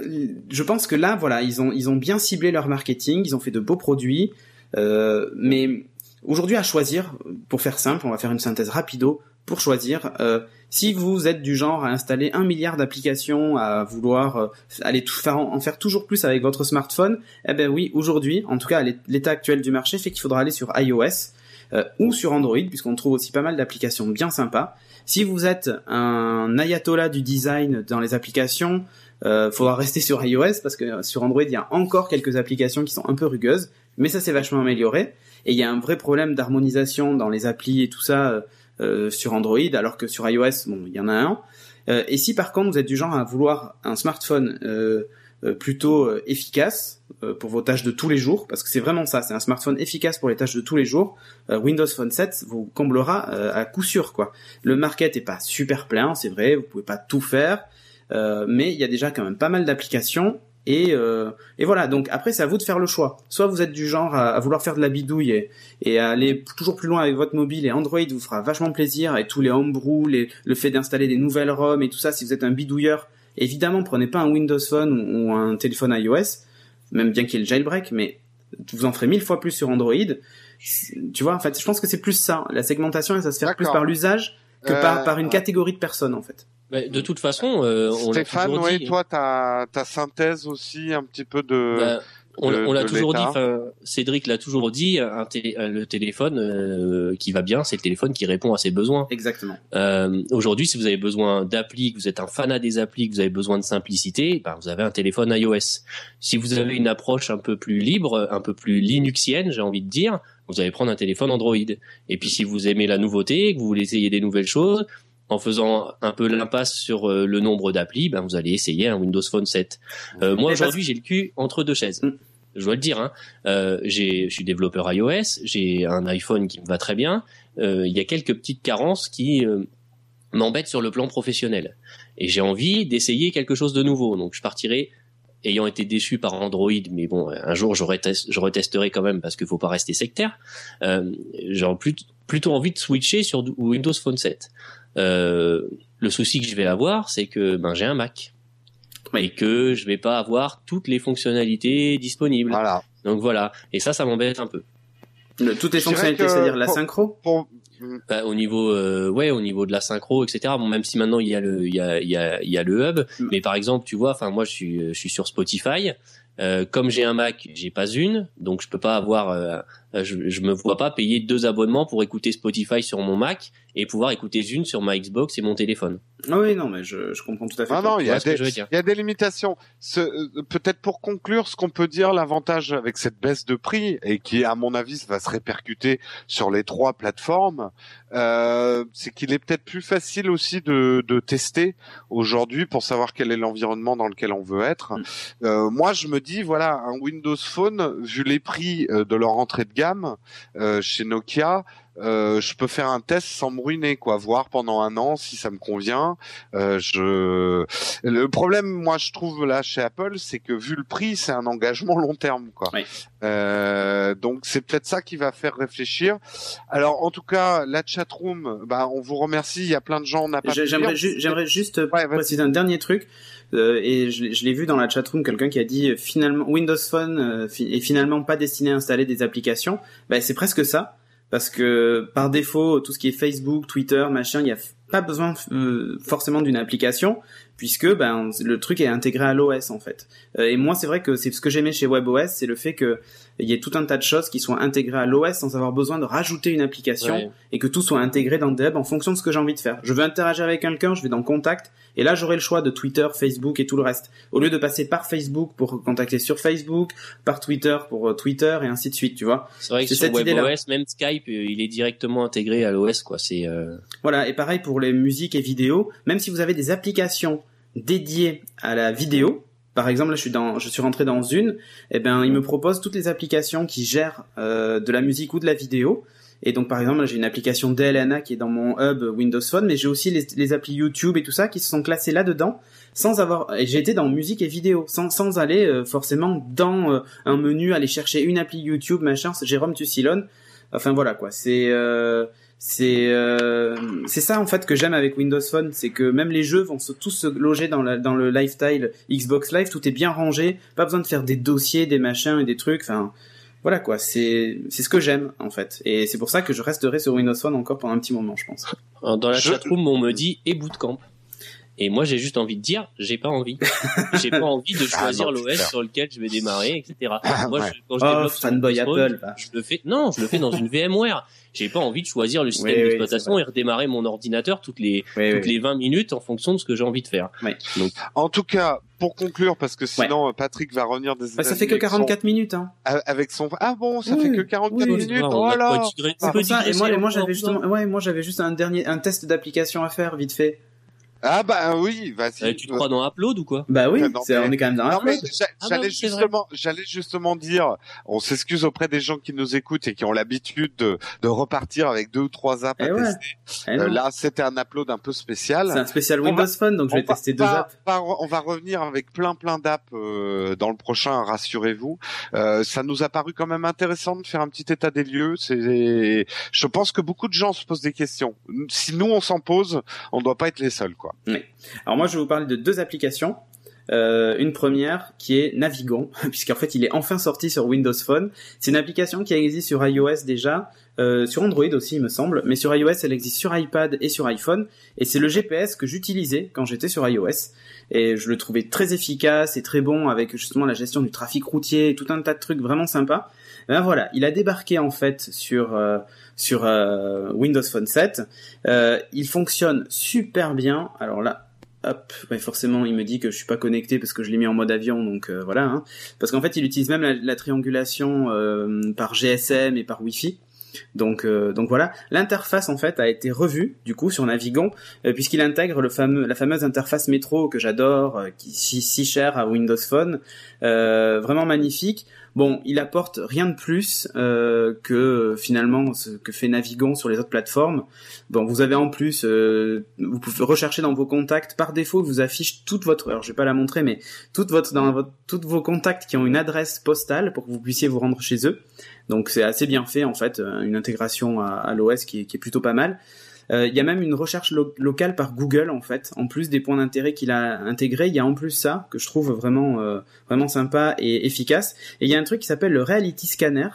je pense que là, voilà, ils ont ils ont bien ciblé leur marketing. Ils ont fait de beaux produits. Euh, mais aujourd'hui, à choisir, pour faire simple, on va faire une synthèse rapido pour choisir. si vous êtes du genre à installer un milliard d'applications, à vouloir aller tout faire en, faire toujours plus avec votre smartphone, eh ben oui, aujourd'hui, en tout cas l'état actuel du marché fait qu'il faudra aller sur iOS ou sur Android, puisqu'on trouve aussi pas mal d'applications bien sympas. Si vous êtes un ayatollah du design dans les applications, euh, faudra rester sur iOS parce que sur Android il y a encore quelques applications qui sont un peu rugueuses, mais ça s'est vachement amélioré. Et il y a un vrai problème d'harmonisation dans les applis et tout ça euh, sur Android, alors que sur iOS, bon, il y en a un. Euh, et si par contre vous êtes du genre à vouloir un smartphone euh, plutôt efficace pour vos tâches de tous les jours, parce que c'est vraiment ça, c'est un smartphone efficace pour les tâches de tous les jours. Windows Phone 7 vous comblera à coup sûr quoi. Le market est pas super plein, c'est vrai, vous pouvez pas tout faire, mais il y a déjà quand même pas mal d'applications et, euh, et voilà, donc après c'est à vous de faire le choix. Soit vous êtes du genre à, vouloir faire de la bidouille et, et à aller toujours plus loin avec votre mobile et Android vous fera vachement plaisir et tous les homebrew, les, le fait d'installer des nouvelles ROM et tout ça, si vous êtes un bidouilleur, évidemment prenez pas un Windows Phone ou, un téléphone iOS, même bien qu'il y ait le jailbreak, mais vous en ferez mille fois plus sur Android. Tu vois, en fait, je pense que c'est plus ça. La segmentation, ça se fait plus par l'usage que par, par une euh, catégorie de personnes en fait de toute façon, euh, on Stéphane, l'a oui, toi, ta, ta synthèse aussi un petit peu de. Bah, on, l'a toujours dit. Cédric l'a toujours dit. Un le téléphone euh, qui va bien, c'est le téléphone qui répond à ses besoins. Exactement. Euh, Aujourd'hui, si vous avez besoin d'appli, que vous êtes un fanat des applis, que vous avez besoin de simplicité, bah, vous avez un téléphone iOS. Si vous avez une approche un peu plus libre, un peu plus Linuxienne, j'ai envie de dire, vous allez prendre un téléphone Android. Et puis si vous aimez la nouveauté, que vous voulez essayer des nouvelles choses, en faisant un peu l'impasse sur euh, le nombre d'applis, ben vous allez essayer un Windows Phone 7. Euh, moi aujourd'hui, j'ai le cul entre deux chaises. Mm. Je dois le dire. Hein. Euh, je suis développeur iOS, j'ai un iPhone qui me va très bien. Euh, il y a quelques petites carences qui m'embêtent sur le plan professionnel. Et j'ai envie d'essayer quelque chose de nouveau. Donc je partirai ayant été déçu par Android, mais bon, un jour je, je retesterai quand même parce qu'il faut pas rester sectaire. J'ai plutôt envie de switcher sur Windows Phone 7. Euh, le souci que je vais avoir, c'est que ben j'ai un Mac et que je vais pas avoir toutes les fonctionnalités disponibles. Voilà. Donc voilà. Et ça, ça m'embête un peu. toutes les fonctionnalités, c'est-à-dire la synchro. Bah, au niveau, euh, ouais, au niveau de la synchro, etc. Bon, même si maintenant il y a le, il y a, il y a, il y a le hub, mm. mais par exemple, tu vois, enfin moi je suis, je suis sur Spotify. Euh, comme j'ai un Mac, j'ai pas une, donc je peux pas avoir, euh, je, je me vois pas payer deux abonnements pour écouter Spotify sur mon Mac et pouvoir écouter une sur ma Xbox et mon téléphone. Ah oui, non, mais je, je comprends tout à fait. Ah non, il y, a des, il y a des limitations. Euh, peut-être pour conclure, ce qu'on peut dire, l'avantage avec cette baisse de prix et qui, à mon avis, va se répercuter sur les trois plateformes, euh, c'est qu'il est peut-être plus facile aussi de, de tester aujourd'hui pour savoir quel est l'environnement dans lequel on veut être. Mm. Euh, moi, je me dis, voilà, un Windows Phone, vu les prix euh, de leur entrée de gamme euh, chez Nokia, euh, je peux faire un test sans me ruiner, quoi, voir pendant un an si ça me convient. Euh, je... Le problème, moi, je trouve là chez Apple, c'est que vu le prix, c'est un engagement [laughs] long terme, quoi. Euh, donc c'est peut-être ça qui va faire réfléchir. Alors en tout cas, la chatroom, bah, on vous remercie. Il y a plein de gens, on n'a pas. J'aimerais, j'aimerais juste préciser un dernier truc. Euh, et je, l'ai vu dans la chatroom, quelqu'un qui a dit euh, finalement Windows Phone euh, est finalement pas destiné à installer des applications. Bah, c'est presque ça parce que par défaut, tout ce qui est Facebook, Twitter, machin, il n'y a pas besoin forcément d'une application puisque ben le truc est intégré à l'OS en fait. Euh, et moi, c'est vrai que c'est ce que j'aimais chez WebOS, c'est le fait que il y ait tout un tas de choses qui soient intégrées à l'OS sans avoir besoin de rajouter une application et que tout soit intégré dans Deb en fonction de ce que j'ai envie de faire. Je veux interagir avec quelqu'un, je vais dans Contact et là j'aurai le choix de Twitter, Facebook et tout le reste. Au lieu de passer par Facebook pour contacter sur Facebook, par Twitter pour euh, Twitter et ainsi de suite, tu vois. C'est vrai que sur WebOS, même Skype, euh, il est directement intégré à l'OS quoi. C'est euh... voilà et pareil pour les musiques et vidéos. Même si vous avez des applications dédiées à la vidéo, par exemple, là, je suis dans, je suis rentré dans une, et eh ben, il me propose toutes les applications qui gèrent euh, de la musique ou de la vidéo. Et donc, par exemple, j'ai une application DLNA qui est dans mon hub Windows Phone, mais j'ai aussi les, les, applis YouTube et tout ça qui se sont classés là-dedans, sans avoir. Et été dans musique et vidéo, sans, sans aller euh, forcément dans euh, un menu aller chercher une appli YouTube, machin. Jérôme Tussilon. Enfin voilà quoi. C'est euh, c'est euh, c'est ça en fait que j'aime avec Windows Phone, c'est que même les jeux vont se, tous se loger dans, la, dans le lifestyle Xbox Live, tout est bien rangé, pas besoin de faire des dossiers, des machins et des trucs. Enfin, voilà quoi, c'est c'est ce que j'aime en fait, et c'est pour ça que je resterai sur Windows Phone encore pendant un petit moment, je pense. Dans la Je- chatroom, on me dit et bootcamp. Et moi, j'ai juste envie de dire, j'ai pas envie. [laughs] j'ai pas envie de choisir Ah non, l'OS sur lequel je vais démarrer, etc. Ah, moi, ouais. je, quand je Oh, développe fanboy Apple, je le fais. Non, je le fais dans une VMware. J'ai pas envie de choisir le système Oui, d'exploitation et redémarrer mon ordinateur toutes les Oui, toutes oui. les 20 minutes en fonction de ce que j'ai envie de faire. En tout cas, pour conclure, parce que sinon Patrick va revenir des Bah, ça fait que États-Unis avec son- 44 minutes, hein. avec son ah bon ça Oui, fait que 44 oui, minutes On oh ça, et moi, et moi j'avais justement, ouais, moi j'avais juste un dernier, un test d'application à faire, vite fait. Ah bah oui vas-y Euh, tu te crois dans Upload ou quoi? Bah oui, Non, mais- on est quand même dans Non, j'a- Ah j'allais bah, vrai. justement, j'allais justement dire, on s'excuse auprès des gens qui nous écoutent et qui ont l'habitude de, de repartir avec deux ou trois apps Eh à ouais. tester. Eh Euh, là, c'était un upload un peu spécial. C'est un spécial Windows va- Phone, donc je vais tester deux va- apps. va- on va revenir avec plein plein d'apps euh, dans le prochain, rassurez-vous. Euh, ça nous a paru quand même intéressant de faire un petit état des lieux. C'est, je pense que beaucoup de gens se posent des questions. Si nous on s'en pose, on doit pas être les seuls, quoi. Alors moi, je vais vous parler de deux applications. Euh, une première qui est Navigon, [laughs] puisqu'en fait il est enfin sorti sur Windows Phone. C'est une application qui existe sur iOS déjà, euh, sur Android aussi il me semble, mais sur iOS elle existe sur iPad et sur iPhone, et c'est le GPS que j'utilisais quand j'étais sur iOS, et je le trouvais très efficace et très bon avec justement la gestion du trafic routier et tout un tas de trucs vraiment sympas. Ben voilà, il a débarqué en fait sur euh, sur euh, Windows Phone 7. Euh, il fonctionne super bien. Alors là, hop, forcément, il me dit que je suis pas connecté parce que je l'ai mis en mode avion, donc euh, voilà. Hein. Parce qu'en fait, il utilise même la, la triangulation par GSM et par Wi-Fi. Donc, voilà, l'interface en fait a été revue du coup sur Navigon puisqu'il intègre le fameux, la fameuse interface métro que j'adore, qui si, si chère à Windows Phone, vraiment magnifique. Bon, il apporte rien de plus euh, que finalement ce que fait Navigon sur les autres plateformes. Bon, vous avez en plus, euh, vous pouvez rechercher dans vos contacts. Par défaut, il vous affiche toute votre, alors je vais pas la montrer, mais toute toutes vos contacts qui ont une adresse postale pour que vous puissiez vous rendre chez eux. Donc c'est assez bien fait en fait, euh, une intégration à, l'OS qui est plutôt pas mal. Euh, Il y a même une recherche lo- locale par Google en fait, en plus des points d'intérêt qu'il a intégrés, il y a en plus ça que je trouve vraiment euh, vraiment sympa et efficace. Et il y a un truc qui s'appelle le Reality Scanner.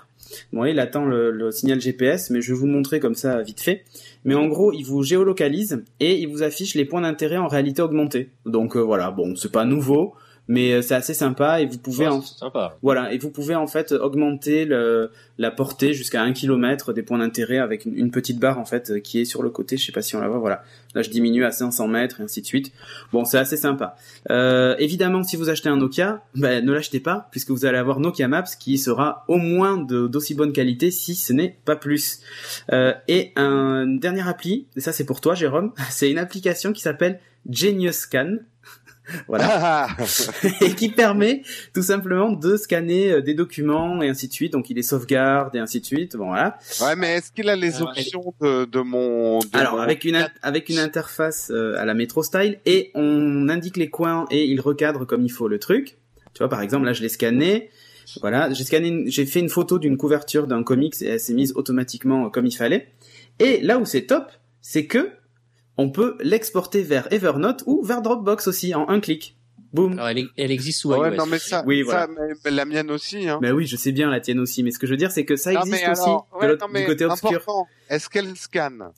Bon, il attend le, signal GPS, mais je vais vous montrer comme ça vite fait. Mais en gros, il vous géolocalise et il vous affiche les points d'intérêt en réalité augmentée. Donc euh, voilà, bon, c'est pas nouveau, mais euh, c'est assez sympa et vous pouvez Ouais, en, sympa. voilà, et vous pouvez en fait augmenter le, la portée jusqu'à un kilomètre des points d'intérêt avec une, une petite barre en fait euh, qui est sur le côté. Je sais pas si on la voit. Voilà, là je diminue à 500 mètres et ainsi de suite. Bon, c'est assez sympa. Euh, évidemment, si vous achetez un Nokia, ben, ne l'achetez pas puisque vous allez avoir Nokia Maps qui sera au moins d'aussi bonne qualité si ce n'est pas plus. Euh, et un dernier appli, et ça c'est pour toi Jérôme, [laughs] c'est une application qui s'appelle Genius Scan. Voilà Ah, [laughs] et qui permet tout simplement de scanner euh, des documents et ainsi de suite. Donc il les sauvegarde et ainsi de suite. Bon voilà. ouais, mais est-ce qu'il a les Alors, options de, de mon de Alors mon- avec une avec une interface euh, à la Metro Style et on indique les coins et il recadre comme il faut le truc. Tu vois par exemple là je l'ai scanné. Voilà, j'ai scanné, j'ai fait une photo d'une couverture d'un comics et elle s'est mise automatiquement comme il fallait. Et là où c'est top, c'est que on peut l'exporter vers Evernote ou vers Dropbox aussi en un clic. Boum. Alors, elle, elle existe sous Ouais, iOS. non mais ça, Oui, ça, voilà. mais- mais la mienne aussi, hein. Ben oui, je sais bien la tienne aussi, mais ce que je veux dire, c'est que ça Non, existe mais aussi alors, de ouais, l'autre- non, mais du côté obscur. Est-ce qu'elle scanne?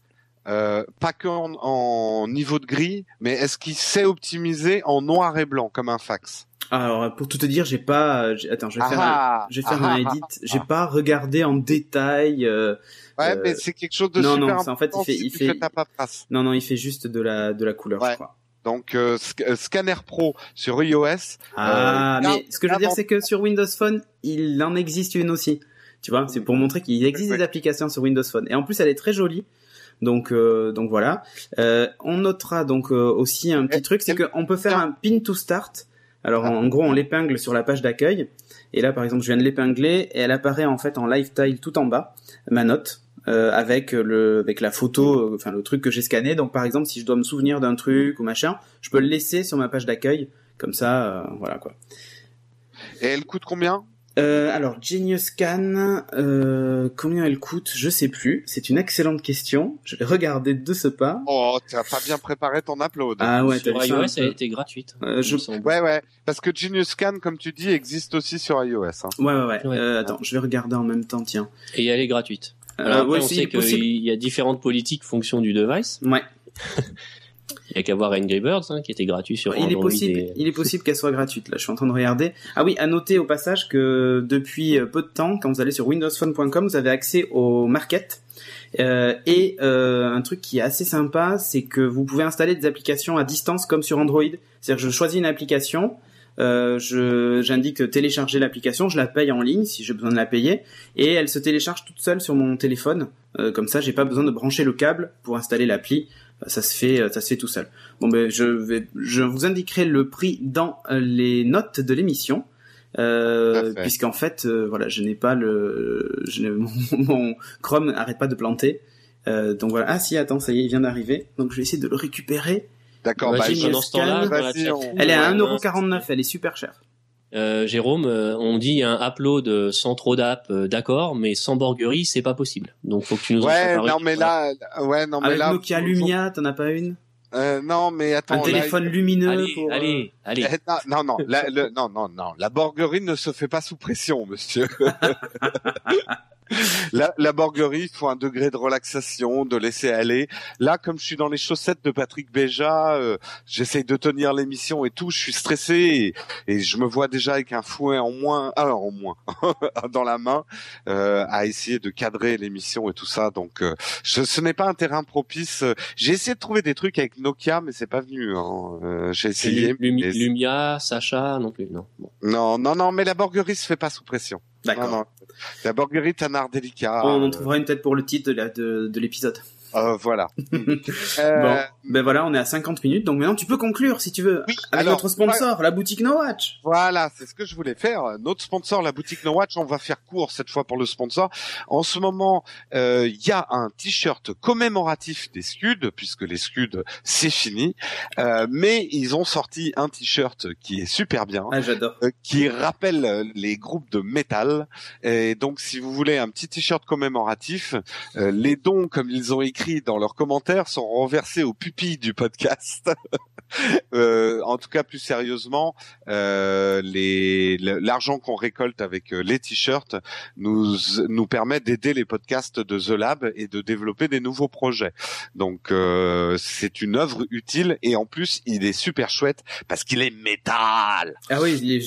Euh, pas que en, en niveau de gris, mais est-ce qu'il sait optimiser en noir et blanc comme un fax? Alors, pour tout te dire, j'ai pas. Attends, je vais faire un, Ah, je vais faire ah, un ah, edit. J'ai pas regardé en détail. euh, Ouais, euh, mais c'est quelque chose de non, super non, c'est- en fait, il important fait- si il fait-. Non, non, il fait juste de la de la couleur, Ouais. je crois. Donc euh, sc- Scanner Pro sur iOS. Ah, Euh, mais ce que je veux dire, c'est que sur Windows Phone, il en existe une aussi. Tu vois, c'est pour montrer qu'il existe oui. des applications sur Windows Phone. Et en plus, elle est très jolie. Donc, euh, donc voilà. Euh, on notera donc euh, aussi un petit truc, c'est qu'on peut faire un pin to start. Alors, en gros, on l'épingle sur la page d'accueil. Et là, par exemple, je viens de l'épingler et elle apparaît en fait en live tile tout en bas, ma note. euh, avec le avec la photo, euh, enfin le truc que j'ai scanné. Donc par exemple, si je dois me souvenir d'un truc ou machin, je peux le laisser sur ma page d'accueil. Comme ça, euh, voilà quoi. Et elle coûte combien? Euh, alors, Genius Can, euh, combien elle coûte? Je sais plus. C'est une excellente question. Je vais regarder de ce pas. Oh, t'as pas bien préparé ton upload. Ah ouais, Sur iOS, elle était gratuite. Euh, je-. Ouais, ouais. Parce que Genius Scan, comme tu dis, existe aussi sur iOS. Hein. Ouais, ouais, ouais. Ouais. Euh, attends, je vais regarder en même temps, tiens. Et elle est gratuite. Euh, Alors après, ouais, on sait qu'il y a différentes politiques fonction du device. Ouais. [laughs] Il y a qu'à voir Angry Birds, hein, qui était gratuit sur il est Android possible, et- il est possible qu'elle soit gratuite. Là, je suis en train de regarder. Ah oui, à noter au passage que depuis euh, peu de temps, quand vous allez sur windowsphone.com, vous avez accès au market. Euh, et euh, un truc qui est assez sympa, c'est que vous pouvez installer des applications à distance comme sur Android. C'est-à-dire que je choisis une application, euh, je j'indique télécharger l'application, je la paye en ligne si j'ai besoin de la payer, et elle se télécharge toute seule sur mon téléphone. Euh, comme ça, j'ai pas besoin de brancher le câble pour installer l'appli. Euh, Ça se fait, ça se fait tout seul. Bon ben je vais, je vous indiquerai le prix dans euh, les notes de l'émission. Euh, puisqu'en fait, euh, voilà, je n'ai pas le, je n'ai- [laughs] mon, mon Chrome n'arrête pas de planter. Euh, donc voilà. Ah si, attends, ça y est, il vient d'arriver. Donc je vais essayer de le récupérer. D'accord, bah, Elle est à euh, 1,49€, elle est super chère. Euh, Jérôme, euh, on dit un upload euh, sans trop d'app, euh, d'accord, mais sans borguerie, c'est pas possible. Donc faut que tu nous en Ouais, prépares non mais là, ouais, non mais Avec là. Nokia Lumia, t'en as pas une? Euh, non mais attends. Un là, téléphone lumineux Allez, pour. euh, allez, allez. Eh, Non, non, non, la, le- non, non, non, la borguerie ne se fait pas sous pression, monsieur. [laughs] la, la borguerie, il faut un degré de relaxation, de laisser aller. Là, comme je suis dans les chaussettes de Patrick Béja, euh, j'essaye de tenir l'émission et tout, je suis stressé et, et je me vois déjà avec un fouet en moins, alors en moins, [laughs] dans la main, euh, à essayer de cadrer l'émission et tout ça. Donc, euh, je- ce n'est pas un terrain propice. J'ai essayé de trouver des trucs avec Nokia, mais c'est pas venu. Hein. Euh, J'ai essayé. Lumi- Lumia, Sacha, non plus, non. Bon. non, non, non, mais la borguerie se fait pas sous pression. D'accord. La borguerie est un art délicat. On en Euh, trouvera une peut-être pour le titre de la- de, de l'épisode. Euh, voilà. [laughs] Bon, Euh, ben voilà, on est à 50 minutes, donc maintenant tu peux conclure si tu veux. Oui, Avec alors, notre sponsor, la boutique No Watch. Voilà, c'est ce que je voulais faire. Notre sponsor, la boutique No Watch, on va faire court cette fois pour le sponsor. En ce moment, euh, il y a un t-shirt commémoratif des Scuds, puisque les Scuds, c'est fini. Mais ils ont sorti un t-shirt qui est super bien. Ah, j'adore. qui rappelle les groupes de métal. Et donc, si vous voulez un petit t-shirt commémoratif, les dons, comme ils ont écrit dans leurs commentaires, sont renversés aux pupilles du podcast. [laughs] Euh, en tout cas, plus sérieusement, euh, l'argent qu'on récolte avec euh, les t-shirts nous nous permet d'aider les podcasts de The Lab et de développer des nouveaux projets. Donc, euh, c'est une œuvre utile et en plus, il est super chouette parce qu'il est métal. Ah oui,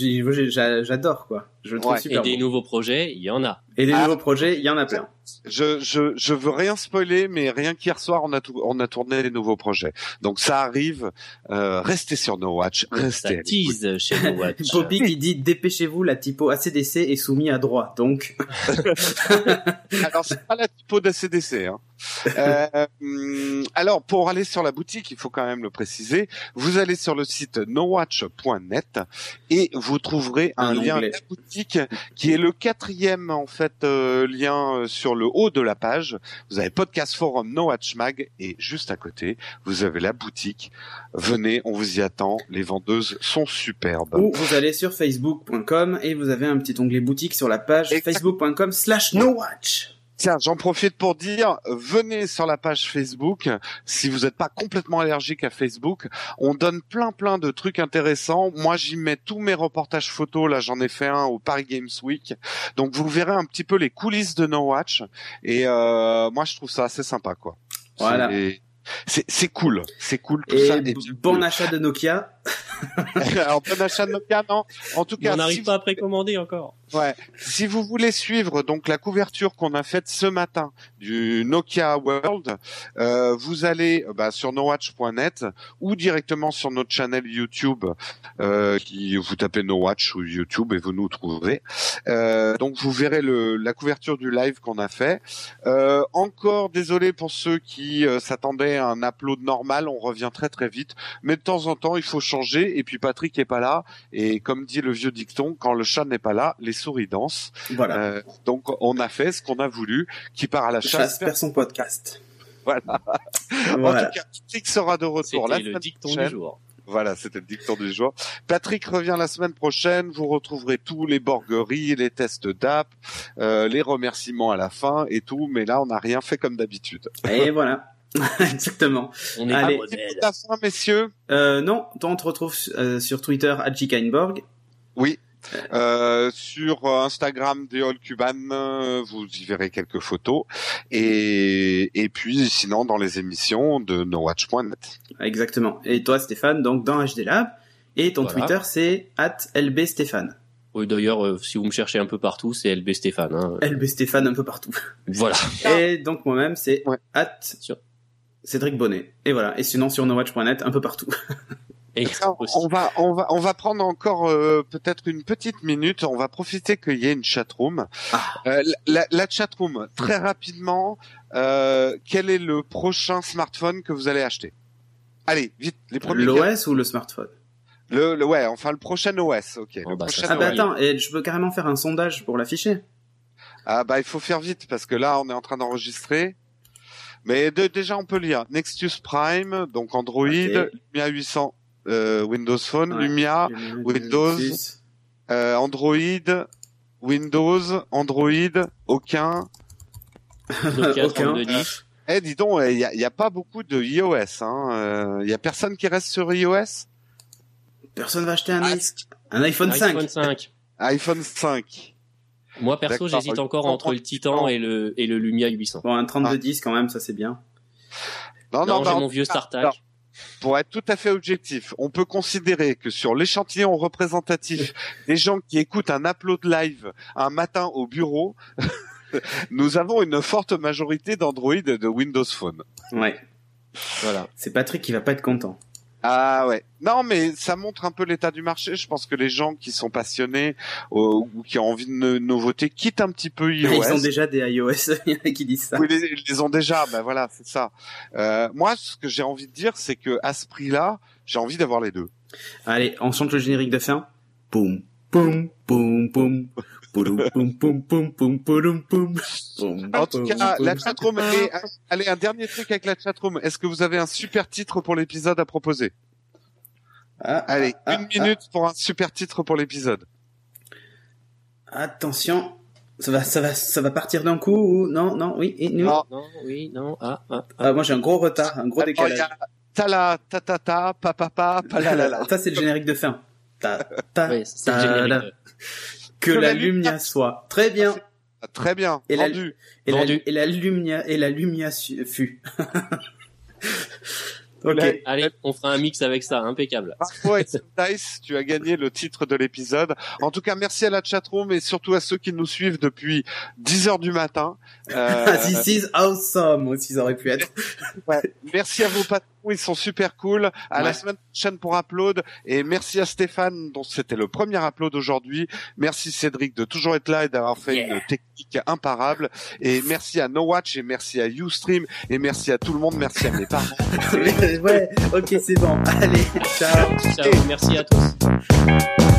j'adore quoi. Je le trouve Ouais. Et des bon. nouveaux projets, il y en a. Et des Ah. nouveaux projets, il y en a plein. Je, je, je veux rien spoiler, mais rien qu'hier soir, on a, tout, on a tourné les nouveaux projets. Donc ça arrive. Euh, restez sur No Watch. Ça Restez. tease chez No Watch. [laughs] Poppy qui dit dépêchez-vous, la typo ACDC est soumise à droit. Donc, [laughs] Alors c'est pas la typo d'ACDC. Hein. Euh, alors pour aller sur la boutique, il faut quand même le préciser. Vous allez sur le site nowatch.net et vous trouverez un, Un lien de la boutique qui est le quatrième en fait euh, lien euh, sur le haut de la page. Vous avez podcast forum No Watch Mag et juste à côté vous avez la boutique. Venez, on vous y attend. Les vendeuses sont superbes. ou vous allez sur facebook.com et vous avez un petit onglet boutique sur la page Exact. facebook.com slash no watch. Tiens, j'en profite pour dire, venez sur la page Facebook. Si vous n'êtes pas complètement allergique à Facebook, on donne plein plein de trucs intéressants. Moi, j'y mets tous mes reportages photos. Là, j'en ai fait un au Paris Games Week. Donc, vous verrez un petit peu les coulisses de No Watch. Et euh, moi, je trouve ça assez sympa, quoi. Voilà. C'est- cool, c'est cool tout Et ça. bon achat de Nokia. [laughs] Alors, bon achat de Nokia, non. En tout cas, on si n'arrive vous- pas à précommander encore. Ouais. Si vous voulez suivre donc la couverture qu'on a faite ce matin du Nokia World, euh, vous allez bah, sur nowatch.net ou directement sur notre channel YouTube. Euh, qui vous tapez Nowatch ou YouTube et vous nous trouvez. Euh, donc vous verrez le, la couverture du live qu'on a fait. Encore désolé pour ceux qui s'attendaient à un upload normal, on revient très très vite. Mais de temps en temps, il faut changer. Et puis Patrick est pas là. Et comme dit le vieux dicton, quand le chat n'est pas là, les souris dansent. Voilà. Euh, donc on a fait ce qu'on a voulu, qui part à la chasse. Chasse perd son podcast. Voilà. [laughs] Voilà. En tout cas, Patrick sera de retour la C'était le semaine dicton prochaine. du jour. Voilà, c'était le dicton du jour. Patrick revient la semaine prochaine. Vous retrouverez tous les borgueries, les tests d'app, euh, les remerciements à la fin et tout. Mais là, on n'a rien fait comme d'habitude. Et voilà. [laughs] [laughs] Exactement. On est Allez. la fin, messieurs. Euh, non, toi, on te retrouve euh, sur Twitter à Kainborg. Oui. Euh, sur euh, Instagram des All Cuban, euh, vous y verrez quelques photos. Et, et puis, sinon, dans les émissions de NoWatch.net. Exactement. Et toi, Stéphane, donc dans HD Lab. Et ton Voilà. Twitter, c'est at LBStéphane. Oui, d'ailleurs, euh, si vous me cherchez un peu partout, c'est LB Stéphane. hein. LB Stéphane un peu partout. Voilà. Et donc moi-même, c'est Ouais. at Sur- Cédric Bonnet. Et voilà. Et sinon sur nowatch.net, un peu partout. [laughs] Et on va, on va, on va prendre encore euh, peut-être une petite minute. On va profiter qu'il y ait une chatroom. Ah. Euh, la, la chatroom, très rapidement. Euh, quel est le prochain smartphone que vous allez acheter? Allez, vite, les premiers. L'OS ou le smartphone? Le, le, ouais, enfin le prochain OS. Ok. Oh, le bah, ça, prochain Ah bah OS. attends, et je peux carrément faire un sondage pour l'afficher. Ah bah il faut faire vite parce que là on est en train d'enregistrer. Mais de- déjà on peut lire Nexus Prime, donc Android. Lumia 800 euh, Windows Phone, Ouais. Lumia, Windows. euh, Android, Windows, Android, aucun. Aucun. 3210. Eh dis donc, il y a, y a pas beaucoup de iOS. Hein. Euh, Il y a personne qui reste sur iOS? Personne va acheter un, Ah, un iPhone 5. iPhone 5. iPhone 5. Moi, perso, j'hésite encore entre le Titan et le, et le Lumia 800. Bon, un 3210 quand même, ça c'est bien. Non, Non, non, j'ai mon vieux StarTAC. pour être tout à fait objectif, on peut considérer que sur l'échantillon représentatif [laughs] des gens qui écoutent un upload live un matin au bureau, [laughs] nous avons une forte majorité d'Android et de Windows Phone. Ouais. Voilà. C'est Patrick qui va pas être content. Ah ouais. Non, mais ça montre un peu l'état du marché. Je pense que les gens qui sont passionnés euh, ou qui ont envie de nou- nouveautés quittent un petit peu iOS. Ils ont déjà des iOS, [laughs] qui disent ça. Oui, ils les ont déjà. Ben voilà, c'est ça. Euh, moi, ce que j'ai envie de dire, c'est que à ce prix-là, j'ai envie d'avoir les deux. Allez, on chante le générique de fin. Boum, boum, boum, boum. En tout cas, la chatroom. Et, allez, un dernier truc avec la chatroom. Est-ce que vous avez un super titre pour l'épisode à proposer Ah, Allez, ah, une ah, minute pour un super titre pour l'épisode. ah. Attention. Ça va, ça va, ça va partir d'un coup ou non, non, oui, et nous. Non. Non, oui, non, ah, ah. Ah, moi j'ai un gros retard, un gros décalage. y a ta-la, ta-ta-ta, pa-pa-pa, pa-la-la-la. [laughs] Ça c'est le générique de fin. Ta, ta, Ouais, c'est le ta, générique. la. de- Que Que la la Lumia Lumia soit. Très bien. Ah, Très bien, Et la- vendu. Et la, Vendu. et la Lumia, et la Lumia su- fut. [laughs] ok. La- Allez, on fera un mix avec ça, impeccable. Excel Dice, tu as gagné le titre de l'épisode. En tout cas, merci à la chatroom et surtout à ceux qui nous suivent depuis 10 heures du matin. [laughs] Euh, Ah, This is awesome aussi, ça aurait pu être. ouais. Merci à vos patrons, ils sont super cool. À la semaine prochaine pour Upload. Et merci à Stéphane, dont c'était le premier Upload aujourd'hui. Merci Cédric de toujours être là et d'avoir fait Yeah. une technique imparable. Et merci à No Watch et merci à Ustream et merci à tout le monde. Merci à mes parents. [laughs] ouais, ok, c'est bon. Allez, ciao. Ciao, merci à tous.